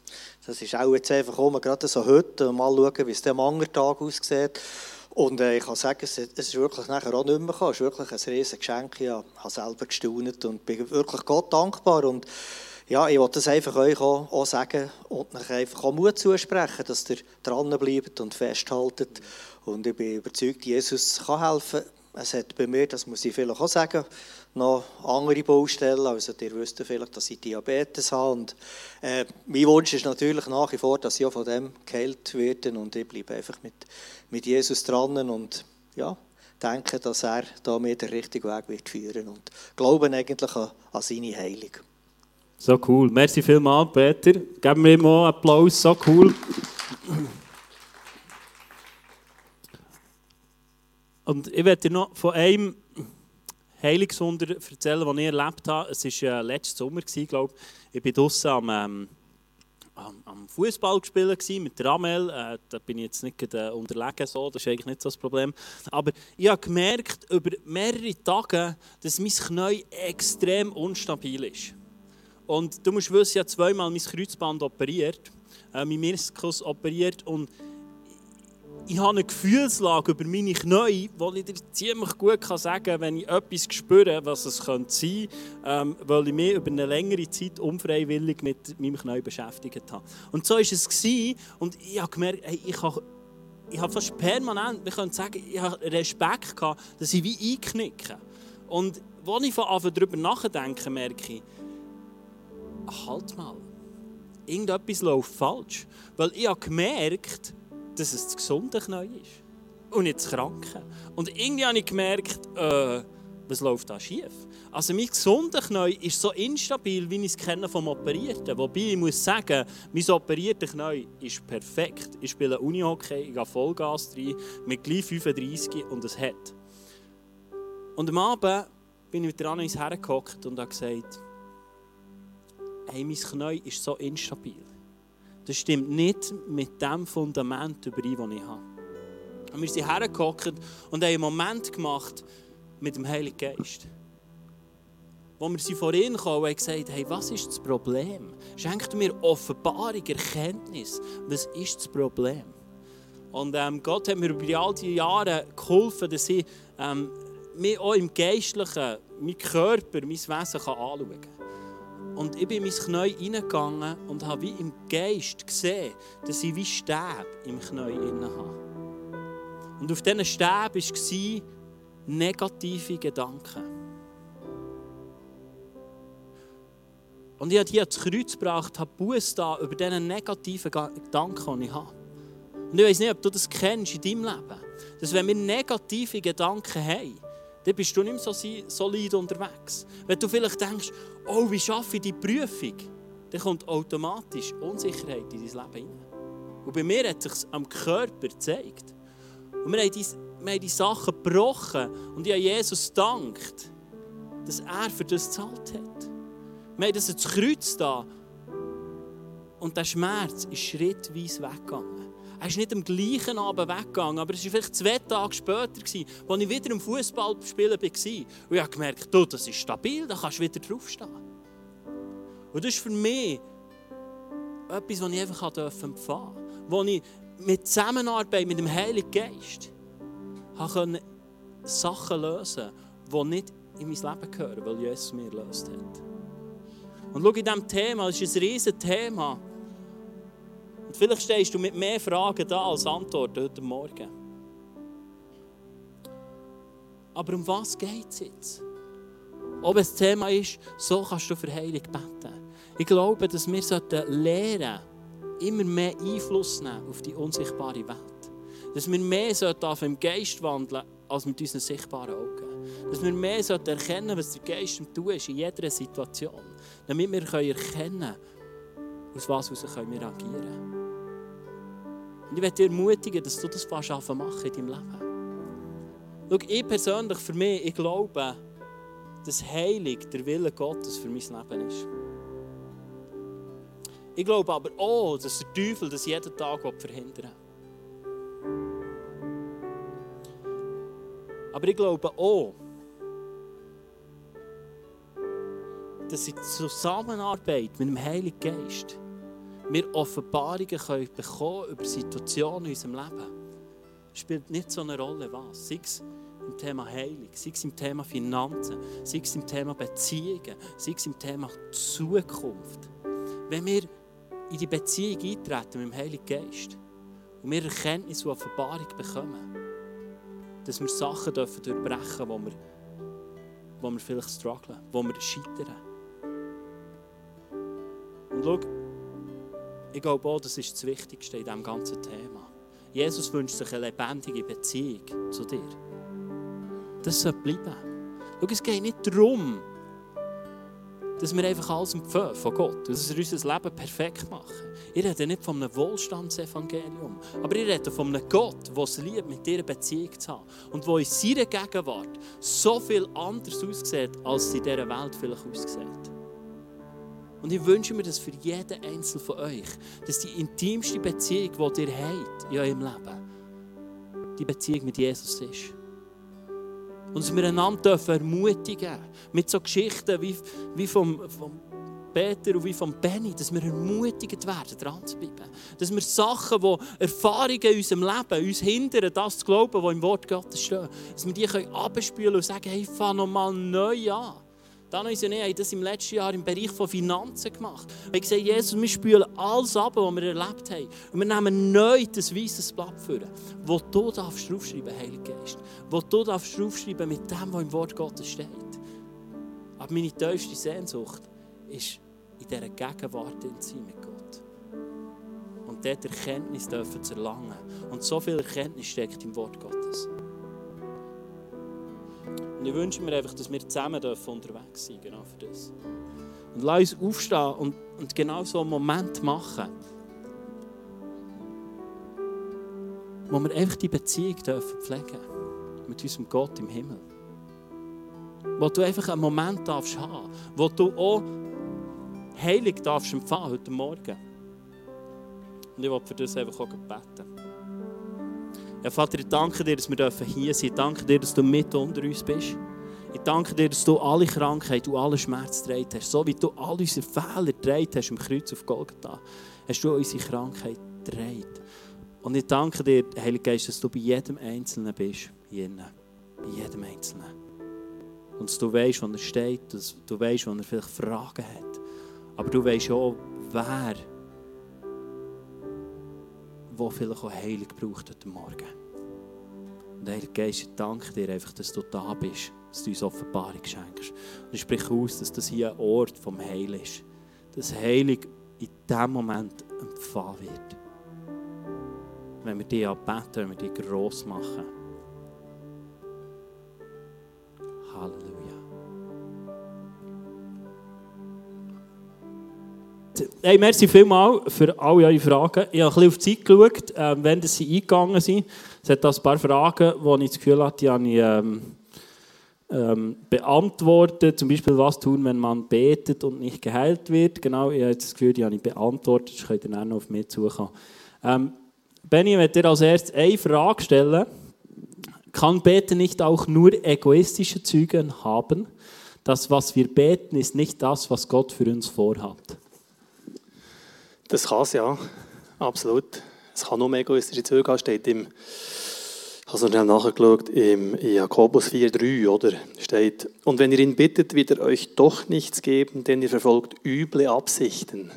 das ist auch jetzt einfach um, gerade so heute, mal schauen, wie es am anderen Tag aussieht. Und äh, ich kann sagen, es, ist wirklich nachher auch nicht mehr gekommen. Es ist wirklich ein riesiges Geschenk. Ich habe selber gestaunt und bin wirklich Gott dankbar. Und ja, ich wollte das einfach euch auch, auch sagen und euch einfach auch Mut zusprechen, dass ihr dranbleibt und festhaltet. Und ich bin überzeugt, Jesus kann helfen. Es hat bei mir, das muss ich vielleicht auch sagen, noch andere Baustellen. Also ihr wisst vielleicht, dass ich Diabetes habe. Und, äh, mein Wunsch ist natürlich nach wie vor, dass ich auch von dem geheilt werde. Und ich bleibe einfach mit, mit Jesus dran und ja, denke, dass er da mir den richtigen Weg wird führen und glaube eigentlich an, an seine Heilung. So cool. Merci vielmals, Peter. Geben wir ihm auch einen Applaus. So cool. Und ich werde noch von einem Heilungswunder erzählen, das ich erlebt habe. Es war äh, letzten Sommer, glaube ich. Ich war draußen am, ähm, am, am Fußball gespielt mit Ramel. Äh, da bin ich jetzt nicht äh, unterlegen, so. das ist eigentlich nicht so das Problem. Aber ich habe gemerkt, über mehrere Tage, dass mein Knie extrem unstabil ist. Und du musst wissen, ich habe zweimal mein Kreuzband operiert, äh, mein Meniskus operiert und ich habe eine Gefühlslage über meine Knie, wo ich dir ziemlich gut sagen kann, wenn ich etwas spüre, was es könnte sein könnte, ähm, weil ich mich über eine längere Zeit unfreiwillig mit meinem Knie beschäftigt habe. Und so war es. Gewesen, und ich habe gemerkt, hey, ich habe ich habe fast permanent, wir können sagen, ich habe Respekt gehabt, dass ich wie einknicke. Und als ich von Anfang darüber nachdenke, merke ich, halt mal, irgendetwas läuft falsch. Weil ich habe gemerkt, dass es das gesunde Knie ist und nicht das kranke. Und irgendwie habe ich gemerkt, äh, was läuft da schief? Also mein gesundes Knie ist so instabil, wie ich es kenne vom Operierten. Wobei ich muss sagen, mein operiertes Knie ist perfekt. Ich spiele Unihockey, ich gehe Vollgas rein, mit gleich 35 und es hat. Und am Abend bin ich wieder an ins hergehockt und habe gesagt, hey, mein Knie ist so instabil. Das stimmt nicht mit dem Fundament überein, das ich habe. Und wir sind hergehockt und haben einen Moment gemacht mit dem Heiligen Geist. Wo wir sie vor ihn kamen und gesagt hey, was ist das Problem? Schenkt mir Offenbarung, Erkenntnis. Was ist das Problem? Und ähm, Gott hat mir über all die Jahre geholfen, dass ich ähm, mich auch im Geistlichen, mein Körper, mein Wesen kann anschauen kann. Und ich bin in mein Knie reingegangen und habe wie im Geist gesehen, dass ich wie Stäbe im Knie inne habe. Und auf diesen Stäben waren negative Gedanken. Und ich habe die ans Kreuz gebracht, habe Buß da über diese negativen Gedanken, die ich habe. Und ich weiß nicht, ob du das kennst in deinem Leben. Dass wenn wir negative Gedanken haben, dann bist du nicht mehr so solid unterwegs. Wenn du vielleicht denkst, oh, wie schaffe ich die Prüfung, dann kommt automatisch Unsicherheit in dein Leben hinein. Und bei mir hat es sich am Körper gezeigt. Und wir haben, die, wir haben die Sachen gebrochen und ich habe Jesus gedankt, dass er für das gezahlt hat. Wir haben das ins Kreuz da und der Schmerz ist schrittweise weggegangen. Er ist nicht am gleichen Abend weggegangen, aber es war vielleicht zwei Tage später, als ich wieder im Fußballspielen war. Und ich habe gemerkt, du, das ist stabil, da kannst du wieder draufstehen. Und das ist für mich etwas, was ich einfach empfangen durfte. Wo ich mit Zusammenarbeit mit dem Heiligen Geist konnte Sachen lösen die nicht in mein Leben gehören, weil Jesus mir gelöst hat. Und schau in diesem Thema, das ist ein riesiges Thema. Vielleicht stehst du mit mehr Fragen da als Antworten heute Morgen. Aber um was geht es jetzt? Ob es Thema ist, so kannst du für Heilung beten. Ich glaube, dass wir lernen immer mehr Einfluss nehmen auf die unsichtbare Welt. Dass wir mehr auf im Geist wandeln als mit unseren sichtbaren Augen. Dass wir mehr erkennen was der Geist im Tun ist in jeder Situation. Damit wir erkennen können, aus was wir agieren können. Und ich möchte dich ermutigen, dass du das fast machen in deinem Leben. Schau, ich persönlich, für mich, ich glaube, dass Heilig der Wille Gottes für mein Leben ist. Ich glaube aber auch, dass der Teufel das jeden Tag verhindern Aber ich glaube auch, dass in Zusammenarbeit mit dem Heiligen Geist wir Offenbarungen können bekommen über Situationen in unserem Leben. Spielt nicht so eine Rolle, was. Sei es im Thema Heilung, sei es im Thema Finanzen, sei es im Thema Beziehungen, sei es im Thema Zukunft. Wenn wir in die Beziehung eintreten mit dem Heiligen Geist und wir Erkenntnis und Offenbarung bekommen, dass wir Sachen dürfen durchbrechen dürfen, wo wir, wo wir vielleicht strugglen, wo wir scheitern. Und schau, ich glaube auch, das ist das Wichtigste in diesem ganzen Thema. Jesus wünscht sich eine lebendige Beziehung zu dir. Das soll bleiben. Schau, es geht nicht darum, dass wir einfach alles empfangen von Gott, dass wir unser Leben perfekt machen. Ich rede nicht von einem Wohlstandsevangelium, aber ich rede von einem Gott, der es liebt, mit dir eine Beziehung zu haben und der in seiner Gegenwart so viel anders aussieht, als es in dieser Welt vielleicht aussieht. Und ich wünsche mir das für jeden Einzelnen von euch, dass die intimste Beziehung, die ihr habt in eurem Leben, die Beziehung mit Jesus ist. Und dass wir einander dürfen ermutigen mit so Geschichten wie, wie vom, vom Peter und wie von Benny, dass wir ermutigt werden, dran zu bleiben. Dass wir Sachen, die Erfahrungen in unserem Leben uns hindern, das zu glauben, was im Wort Gottes steht, dass wir die abspülen und sagen, hey, fang nochmal neu an. Dan und ich das im letzten Jahr im Bereich von Finanzen gemacht. Wir haben gesagt, Jesus, wir spülen alles ab, was wir erlebt haben. Und wir nehmen neu das weißes Blatt für, wo du darfst draufschreiben, Heiliger Geist. Wo du darfst draufschreiben mit dem, was im Wort Gottes steht. Aber meine tiefste Sehnsucht ist, in dieser Gegenwart zu sein mit Gott. Und dort Erkenntnis dürfen zu erlangen. Und so viel Erkenntnis steckt im Wort Gottes. Und ich wünsche mir einfach, dass wir zusammen dürfen unterwegs sein genau für das. Und lass uns aufstehen und, und genau so einen Moment machen, wo wir einfach die Beziehung dürfen pflegen mit unserem Gott im Himmel. Wo du einfach einen Moment darfst haben, wo du auch heilig darfst empfangen heute Morgen. Und ich will für das einfach auch beten. Vater, ich danke dir, dass wir hier sein dürfen. Ich danke dir, dass du mit unter uns bist. Ich danke dir, dass du alle Krankheit und alle Schmerz getragen hast. So wie du all unsere Fehler getragen hast im Kreuz auf Golgatha, hast du unsere Krankheit getragen. Und ich danke dir, Heilige Geist, dass du bei jedem Einzelnen bist. Hier bei jedem Einzelnen. Und dass du weißt, wo er steht, dass du weißt, wo er vielleicht Fragen hat. Aber du weißt auch, wer wo vielleicht auch Heilung braucht heute Morgen. Und Heiliger Geist, ich danke dir einfach, dass du da bist, dass du uns Offenbarung schenkst. Und ich spreche aus, dass das hier ein Ort vom Heil ist. Dass Heilung in diesem Moment empfangen wird. Wenn wir dich anbeten, wenn wir dich gross machen. Hey, merci vielmals für alle eure Fragen. Ich habe ein bisschen auf die Zeit geschaut, äh, wenn sie eingegangen sind. Es hat ein paar Fragen, die ich das Gefühl hatte, die habe ich ähm, ähm, beantwortet. Zum Beispiel, was tun, wenn man betet und nicht geheilt wird. Genau, ich habe das Gefühl, die habe ich beantwortet. Das könnt ihr dann noch auf mich zukommen. Ähm, Benny, ich dir als erstes eine Frage stellen. Kann Beten nicht auch nur egoistische Züge haben? Das, was wir beten, ist nicht das, was Gott für uns vorhat. Das kann es ja, absolut. Es kann nur egoistische Züge haben, steht im, ich habe es nachgeschaut, im Jakobus 4,3, oder? Steht, und wenn ihr ihn bittet, wird er euch doch nichts geben, denn ihr verfolgt üble Absichten.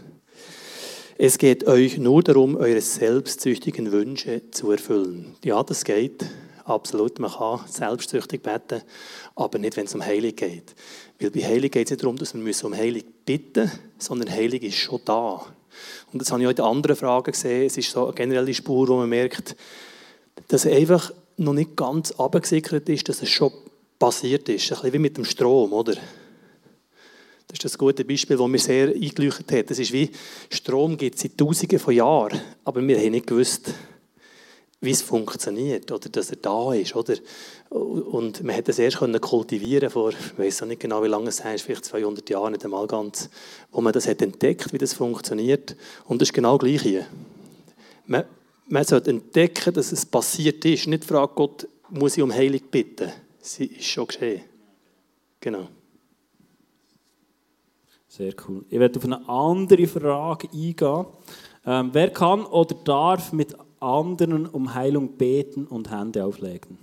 Es geht euch nur darum, eure selbstsüchtigen Wünsche zu erfüllen. Ja, das geht. Absolut, man kann selbstsüchtig beten, aber nicht, wenn es um Heilig geht. Weil bei Heilig geht es nicht darum, dass wir um Heilig bitten müssen, sondern Heilig ist schon da. Und das habe ich auch in anderen Fragen gesehen. Es ist so eine generelle Spur, wo man merkt, dass es einfach noch nicht ganz abgesickert ist, dass es schon passiert ist. Ein bisschen wie mit dem Strom, oder? Das ist das gute Beispiel, das mir sehr eingeleuchtet hat. Das ist wie, Strom gibt es seit Tausenden von Jahren, aber wir haben nicht gewusst, wie es funktioniert oder dass er da ist. Oder? Und man hätte es erst kultivieren vor, ich weiß nicht genau, wie lange es ist, vielleicht 200 Jahren, nicht einmal ganz, wo man das hat entdeckt, wie das funktioniert. Und das ist genau gleich hier. Man, man sollte entdecken, dass es passiert ist. Nicht fragen, Gott, muss ich um Heilung bitten? Sie ist schon geschehen. Genau. Sehr cool. Ich werde auf eine andere Frage eingehen. Ähm, wer kann oder darf mit anderen um Heilung beten und Hände auflegen?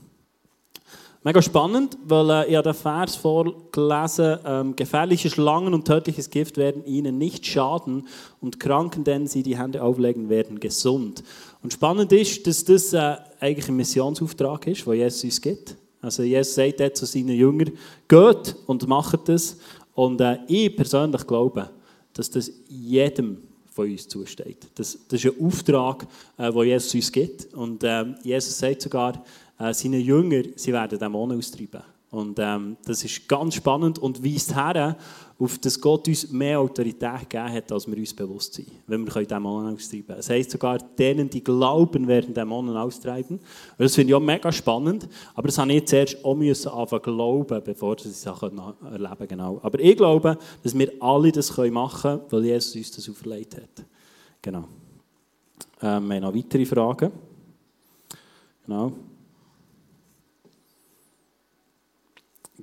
Mega spannend, weil äh, ich habe den Vers vorgelesen, ähm, gefährliche Schlangen und tödliches Gift werden ihnen nicht schaden und Kranken, denen sie die Hände auflegen, werden gesund. Und spannend ist, dass das äh, eigentlich ein Missionsauftrag ist, den Jesus uns gibt. Also Jesus sagt dort zu seinen Jüngern, geht und macht das. Und äh, ich persönlich glaube, dass das jedem von uns zusteht. Das, das ist ein Auftrag, äh, den Jesus uns gibt. Und äh, Jesus sagt sogar, äh, seine Jünger, sie werden Dämonen austreiben. Und ähm, das ist ganz spannend und weist her, auf dass Gott uns mehr Autorität gegeben hat, als wir uns bewusst sind, wenn wir Dämonen austreiben können. Es heisst sogar, denen, die glauben, werden Dämonen austreiben. Und das finde ich auch mega spannend, aber das habe ich zuerst auch müssen anfangen glauben, bevor ich Sachen erleben genau. Aber ich glaube, dass wir alle das machen können, weil Jesus uns das auferlegt hat. Genau. Ähm, wir haben noch weitere Fragen. Genau.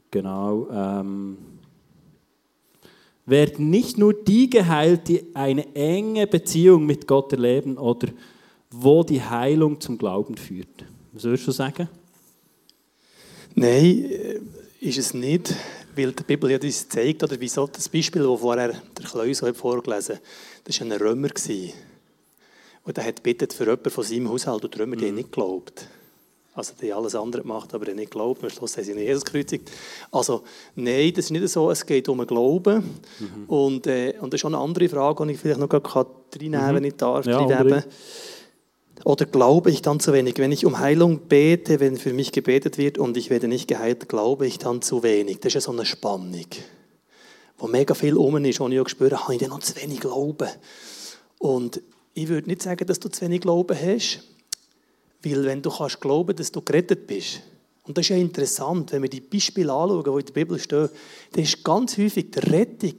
Genau. Ähm, werden nicht nur die geheilt, die eine enge Beziehung mit Gott erleben oder wo die Heilung zum Glauben führt. Was würdest du sagen? Nein, äh, ist es nicht, weil die Bibel ja uns zeigt, oder wieso das Beispiel, das vorher der Kleus vorgelesen hat, das war ein Römer. Und er hat bittet für jemanden von seinem Haushalt und die Römer, die mhm. nicht geglaubt. Also die alles andere gemacht, aber nicht glaubt. Am Schluss haben sie nicht Jesus gekreuzigt. Also nein, das ist nicht so. Es geht um den Glauben. Mhm. Und, äh, und das ist auch eine andere Frage, die ich vielleicht noch reinnehmen kann, mhm. wenn ich darf. Ja, oder glaube ich dann zu wenig? Wenn ich um Heilung bete, wenn für mich gebetet wird und ich werde nicht geheilt, glaube ich dann zu wenig. Das ist ja so eine Spannung, wo mega viel um ist, wo ich auch spüre, habe ich denn noch zu wenig Glauben? Und ich würde nicht sagen, dass du zu wenig Glauben hast, weil wenn du kannst glauben, dass du gerettet bist, und das ist ja interessant, wenn wir die Beispiele anschauen, die in der Bibel stehen, dann ist ganz häufig die Rettung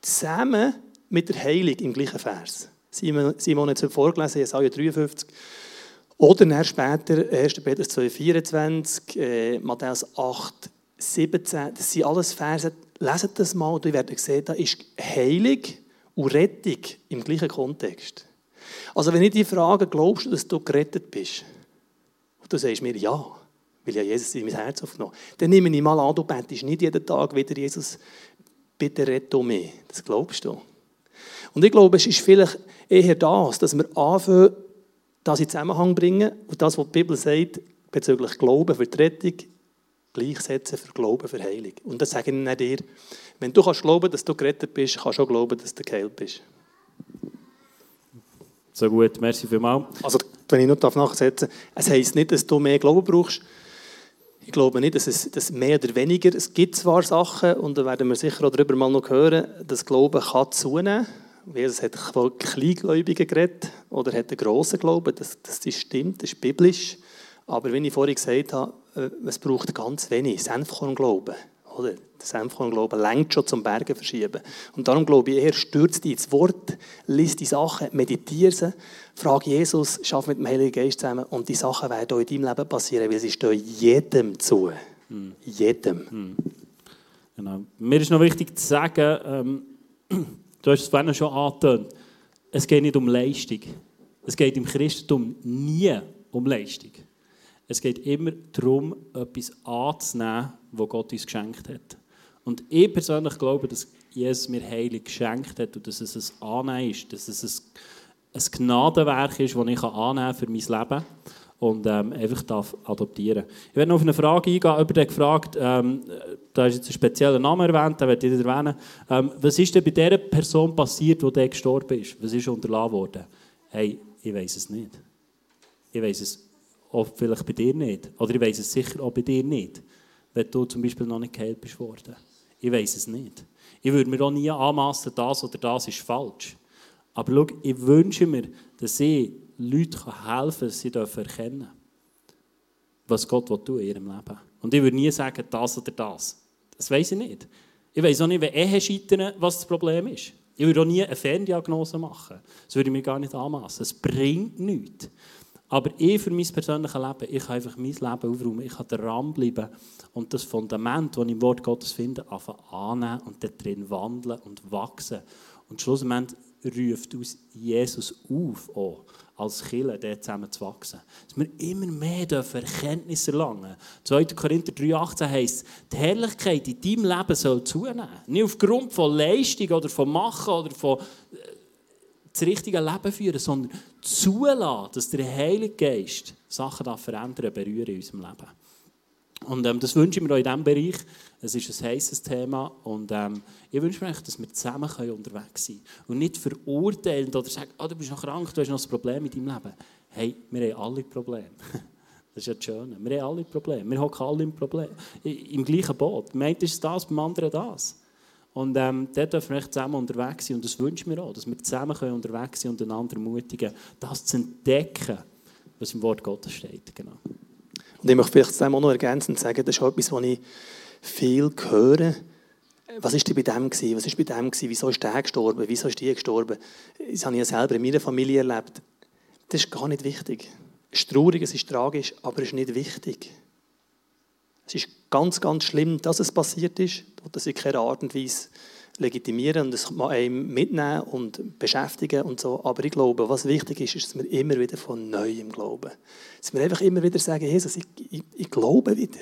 zusammen mit der Heilung im gleichen Vers. Simon, hat es vorgelesen, Jesaja 53. Oder später 1. Petrus 2, 24, äh, Matthäus 8, 17. Das sind alles Verse. Leset das mal und ihr werdet sehen, da ist Heilung und Rettung im gleichen Kontext. Also wenn ich die frage, glaubst du, dass du gerettet bist? Und du sagst mir, ja, weil ja Jesus in mein Herz aufgenommen Dann nehme ich mal an, du betest nicht jeden Tag wieder, Jesus, bitte rette mich. Das glaubst du. Und ich glaube, es ist vielleicht eher das, dass wir anfangen, das in Zusammenhang bringen und das, was die Bibel sagt, bezüglich Glauben für die Rettung, gleichsetzen für Glauben für Heilung. Und das sage ich dir. Wenn du kannst glauben, dass du gerettet bist, kannst du auch glauben, dass du geheilt bist. So gut, merci vielmals. Also, wenn ich noch nachsetzen darf, es heisst nicht, dass du mehr Glauben brauchst. Ich glaube nicht, dass es dass mehr oder weniger, es gibt zwar Sachen, und da werden wir sicher auch darüber mal noch hören, dass Glauben kann zunehmen kann. Jesus hat von Kleingläubigen geredet oder hat einen grossen Glauben, das, das stimmt, das ist biblisch. Aber wie ich vorhin gesagt habe, äh, es braucht ganz wenig Senfkornglauben. Oder? Das Senfkornglauben längt schon zum Bergen verschieben. Und darum glaube ich, er stürzt dich ins Wort, liest die Sachen, meditiere sie, frag Jesus, schaff mit dem Heiligen Geist zusammen und die Sachen werden auch in deinem Leben passieren, weil sie stehen jedem zu. Hm. Jedem. Hm. Genau. Mir ist noch wichtig zu sagen, ähm, du hast es vorhin schon angetönt, es geht nicht um Leistung. Es geht im Christentum nie um Leistung. Es geht immer darum, etwas anzunehmen, was Gott uns geschenkt hat. Und ich persönlich glaube, dass Jesus mir Heilig geschenkt hat und dass es ein Annehmen ist, dass es ein, ein Gnadenwerk ist, das ich annehmen kann für mein Leben und ähm, einfach darf adoptieren Ich werde noch auf eine Frage eingehen. Jemand hat gefragt, ähm, da ist jetzt ein spezieller Name erwähnt, den werde ich erwähnen. Ähm, was ist denn bei dieser Person passiert, die gestorben ist? Was ist unterlassen worden? Hey, ich weiß es nicht. Ich weiß es auch vielleicht bei dir nicht. Oder ich weiß es sicher auch bei dir nicht, wenn du zum Beispiel noch nicht geheilt bist worden. Ich weiß es nicht. Ich würde mir auch nie anmassen, das oder das ist falsch. Aber schau, ich wünsche mir, dass ich Leuten helfen kann, dass sie erkennen was Gott tun in ihrem Leben. Und ich würde nie sagen, das oder das. Das weiß ich nicht. Ich weiß auch nicht, wenn Ehe scheitern, was das Problem ist. Ich würde auch nie eine Ferndiagnose machen. Das würde ich mir gar nicht anmassen. Es bringt nichts. Aber ich für mein persönliches Leben, ich kann einfach mein Leben aufräumen, ich kann dran bleiben und das Fundament, das ich im Wort Gottes finde, anfangen annehmen und darin wandeln und wachsen. Und schlussendlich ruft uns Jesus auf, auch, als Killer, dort zusammen zu wachsen. Dass wir immer mehr dürfen Erkenntnis erlangen 2. Korinther 3,18 heisst, die Herrlichkeit in deinem Leben soll zunehmen. Nicht aufgrund von Leistung oder von Machen oder von äh, das richtige Leben führen, sondern zulassen, dass der Heilige Geist Sachen verändern, berühren in unserem Leben. Und ähm, das wünsche ich mir auch in diesem Bereich. Es ist ein heißes Thema und ähm, ich wünsche mir, dass wir zusammen können unterwegs sein können. Und nicht verurteilen oder sagen, oh, du bist noch krank, du hast noch ein Problem in deinem Leben. Hey, wir haben alle Probleme. Das ist ja das Schöne. Wir haben alle Probleme. Wir hocken alle im, Problem, im gleichen Boot. Meint ist das, beim anderen das. Und ähm, dort dürfen wir zusammen unterwegs sein. Und das wünsche ich mir auch, dass wir zusammen können unterwegs sein und einander ermutigen, das zu entdecken, was im Wort Gottes steht. Genau. Und ich möchte vielleicht auch noch ergänzend sagen, das ist etwas, was ich viel höre. Was war bei dem? Gewesen? Was ist bei dem? Gewesen? Wieso ist der gestorben? Wieso ist die gestorben? Das habe ich ja selber in meiner Familie erlebt. Das ist gar nicht wichtig. Es ist traurig, es ist tragisch, aber es ist nicht wichtig. Es ist ganz, ganz schlimm, dass es passiert ist. Und das in keiner Art und Weise legitimieren und das kann man einem mitnehmen und beschäftigen und so. Aber ich glaube, was wichtig ist, ist, dass wir immer wieder von Neuem glauben. Dass wir einfach immer wieder sagen, Jesus, ich, ich, ich glaube wieder.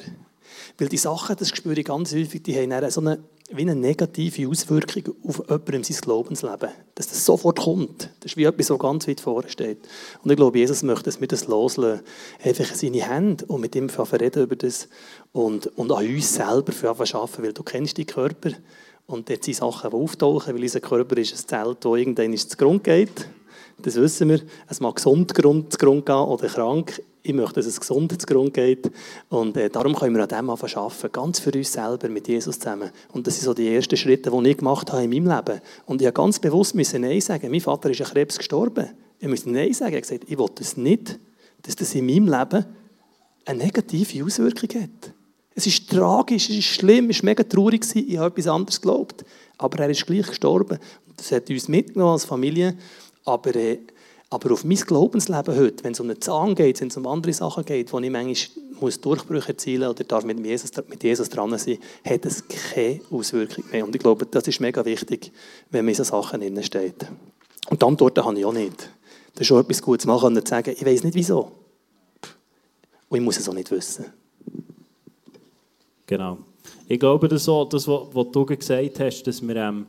Weil die Sachen, das spüre ich ganz häufig, die haben so eine, wie eine negative Auswirkung auf jemandem sein Glaubensleben. Dass das sofort kommt. Das ist wie etwas, so ganz weit vorne steht. Und ich glaube, Jesus möchte, dass wir das loslassen. Einfach in seine Hände und mit ihm reden über das. Und, und an uns selber für arbeiten, weil du kennst deinen Körper. Und dort sind Sachen, die auftauchen, weil unser Körper ist ein Zelt, das irgendwann zu Grund geht. Das wissen wir. Es mag gesund zu Grund gehen oder krank. Ich möchte, dass es gesund zu Grund geht. Und äh, darum können wir an dem arbeiten. Ganz für uns selber, mit Jesus zusammen. Und das sind so die ersten Schritte, die ich gemacht habe in meinem Leben. Und ich habe ganz bewusst müssen Nein sagen. Mein Vater ist an Krebs gestorben. Ich musste Nein sagen. Er hat gesagt, ich will das nicht, dass das in meinem Leben eine negative Auswirkung hat. Es ist tragisch, es ist schlimm, es war mega traurig, ich habe etwas anderes geglaubt. Aber er ist gleich gestorben. Das hat uns mitgenommen als Familie. Aber, äh, aber auf mein Glaubensleben heute, wenn es um einen Zahn geht, wenn es um andere Sachen geht, wo ich manchmal muss Durchbrüche erzielen oder darf mit Jesus, mit Jesus dran sein, hat es keine Auswirkung mehr. Und ich glaube, das ist mega wichtig, wenn man in solchen Sachen drin steht. Und die Antworten habe ich auch nicht. Das ist schon etwas Gutes, mal zu sagen, ich weiß nicht wieso. Und ich muss es auch nicht wissen. Genau. Ich glaube, das, auch, das was, du gesagt hast, dass wir, ähm,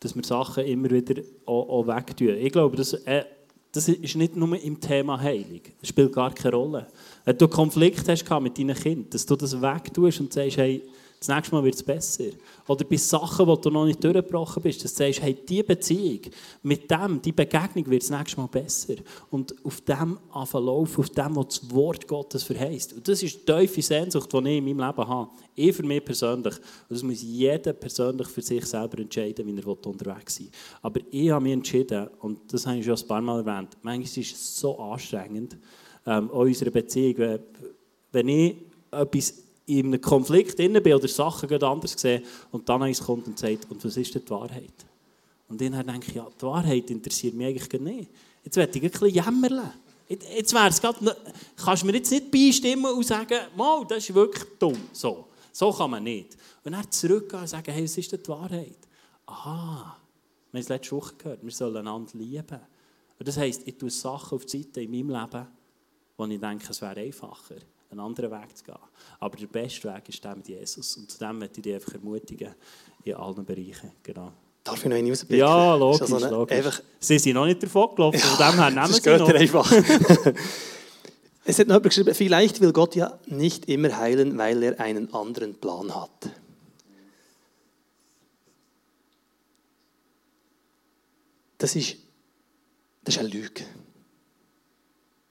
dass wir Sachen immer wieder auch, auch wegtun. Ich glaube, das, äh, das ist nicht nur im Thema Heilung. Das spielt gar keine Rolle. Wenn du Konflikt hast mit deinen Kindern, dass du das wegtust und sagst, hey, das nächste Mal wird es besser. Oder bei Sachen, die du noch nicht durchgebrochen bist, dass du sagst, hey, diese Beziehung, mit dem, die Begegnung wird das nächste Mal besser. Und auf dem anfangen auf dem, was das Wort Gottes verheißt. Und das ist die tiefe Sehnsucht, die ich in meinem Leben habe. Ich für mich persönlich. Und das muss jeder persönlich für sich selber entscheiden, wie er unterwegs sein will. Aber ich habe mich entschieden, und das habe ich schon ein paar Mal erwähnt, manchmal ist es so anstrengend, ähm, auch unsere Beziehung, wenn ich etwas in einem Konflikt drin bin oder Sachen anders sehe und dann eins kommt und sagt, und was ist denn die Wahrheit? Und dann denke ich, ja, die Wahrheit interessiert mich eigentlich nicht. Jetzt werde ich ein bisschen jämmerle. Jetzt wäre es gerade, kannst du mir jetzt nicht beistimmen und sagen, Mal, das ist wirklich dumm. So, so kann man nicht. Und dann zurückgehen und sagen, hey, was ist denn die Wahrheit? Aha, wir haben es letzte Woche gehört, wir sollen einander lieben. Und das heisst, ich tue Sachen auf die Seite in meinem Leben, wo ich denke, es wäre einfacher einen anderen Weg zu gehen. Aber der beste Weg ist der mit Jesus. Und zu dem möchte ich dich einfach ermutigen, in allen Bereichen. Genau. Darf ich noch einen rauspicken? Ja, logisch. Also eine, logisch. Einfach... Sie sind noch nicht davon gelaufen, von dem her nehmen Sie noch. einfach. es hat noch geschrieben, vielleicht will Gott ja nicht immer heilen, weil er einen anderen Plan hat. Das ist, das ist eine Lüge.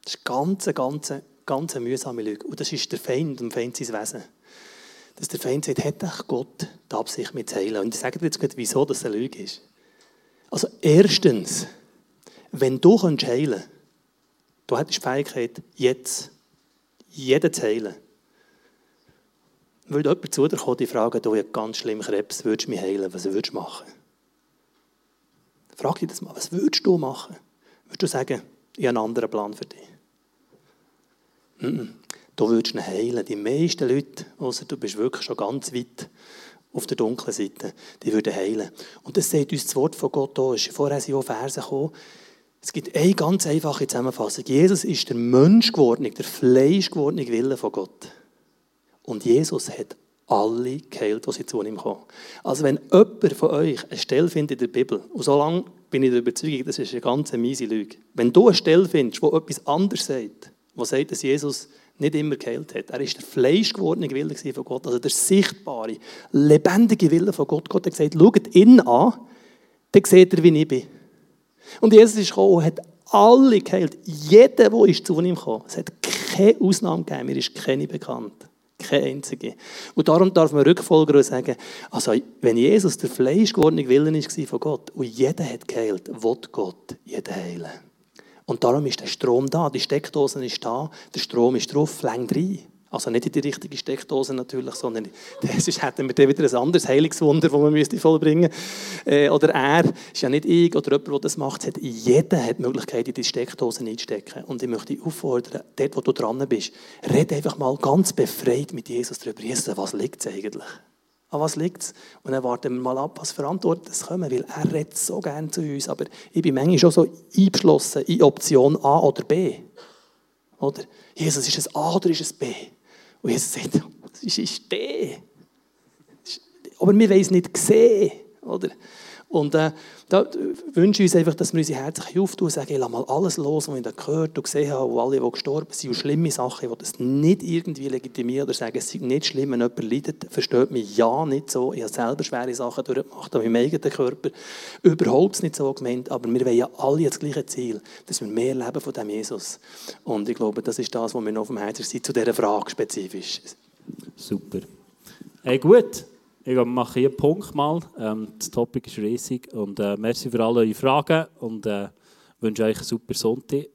Das ist ganz, ganz ganz eine mühsame Lüge. Und das ist der Feind und Feind sein Wesen. Dass der Feind sagt, hat Gott die Absicht mit zu heilen. Und ich sage dir jetzt gerade, wieso das eine Lüge ist. Also erstens, wenn du heilen kannst, du hättest die Fähigkeit, jetzt jeden zu heilen. Würde jemand zu dir kommen, die fragen, du hast ganz schlimm Krebs, würdest du mich heilen, was würdest du machen? Frag dich das mal, was würdest du machen? Würdest du sagen, ich habe einen anderen Plan für dich? Du würdest ihn heilen. Die meisten Leute, außer du bist wirklich schon ganz weit auf der dunklen Seite, die würden heilen. Und das sagt uns das Wort von Gott auch. Vorher sind auch Verse gekommen. Es gibt eine ganz einfache Zusammenfassung. Jesus ist der Mensch geworden, der Fleisch gewordene Wille von Gott. Und Jesus hat alle geheilt, die sie zu ihm kommen. Also wenn jemand von euch eine Stelle findet in der Bibel, und so lange bin ich der Überzeugung, das ist eine ganz miese Lüge. Wenn du eine Stelle findest, wo etwas anderes sagt, wo sagt, dass Jesus nicht immer geheilt hat. Er ist der fleischgewordene Wille von Gott, also der sichtbare, lebendige Wille von Gott. Gott hat gesagt, schaut ihn an, dann seht ihr, wie ich bin. Und Jesus ist gekommen und hat alle geheilt. Jeder, der ist zu ihm kam. Es hat keine Ausnahme gegeben, mir ist keine bekannt. Keine einzige. Und darum darf man Rückfolger sagen, also wenn Jesus der fleischgewordene Wille war von Gott und jeder hat geheilt, will Gott jeden heilen. Und darum ist der Strom da, die Steckdose ist da, der Strom ist drauf, längt rein. Also nicht in die richtige Steckdose natürlich, sondern sonst hätten wir dann wieder ein anderes Heilungswunder, das man müsste vollbringen müsste. Äh, oder er, ist ja nicht ich oder jemand, der das macht, hat, jeder hat die Möglichkeit, in die Steckdose einzustecken. Und ich möchte dich auffordern, dort, wo du dran bist, red einfach mal ganz befreit mit Jesus darüber. Jesus, was liegt es eigentlich? An was liegt es? Und dann warten wir mal ab, was für Antworten es kommen, weil er redet so gerne zu uns. Aber ich bin manchmal schon so eingeschlossen in Option A oder B. Oder? Jesus, ist es A oder ist es B? Und Jesus sagt, es ist D. Aber wir wollen es nicht sehen. Oder? Und äh, da wünsche ich uns einfach, dass wir unsere Herzen auftun und sagen, ich lasse mal alles los, was ich da gehört und gesehen habe, und alle, die gestorben sind, und schlimme Sachen, will das nicht irgendwie legitimieren oder sagen, es ist nicht schlimm, wenn jemand leidet, versteht mich ja nicht so, ich habe selber schwere Sachen durchgemacht an meinem eigenen Körper, überhaupt nicht so gemeint, aber wir wollen ja alle das gleiche Ziel, dass wir mehr leben von dem Jesus. Und ich glaube, das ist das, was mir noch auf dem Herzen sind, zu dieser Frage spezifisch. Super. Hey, gut. Ich mache hier einen Punkt mal. Ähm, das Topic ist riesig. Und äh, merci für alle eure Fragen und äh, wünsche euch einen super Sonntag.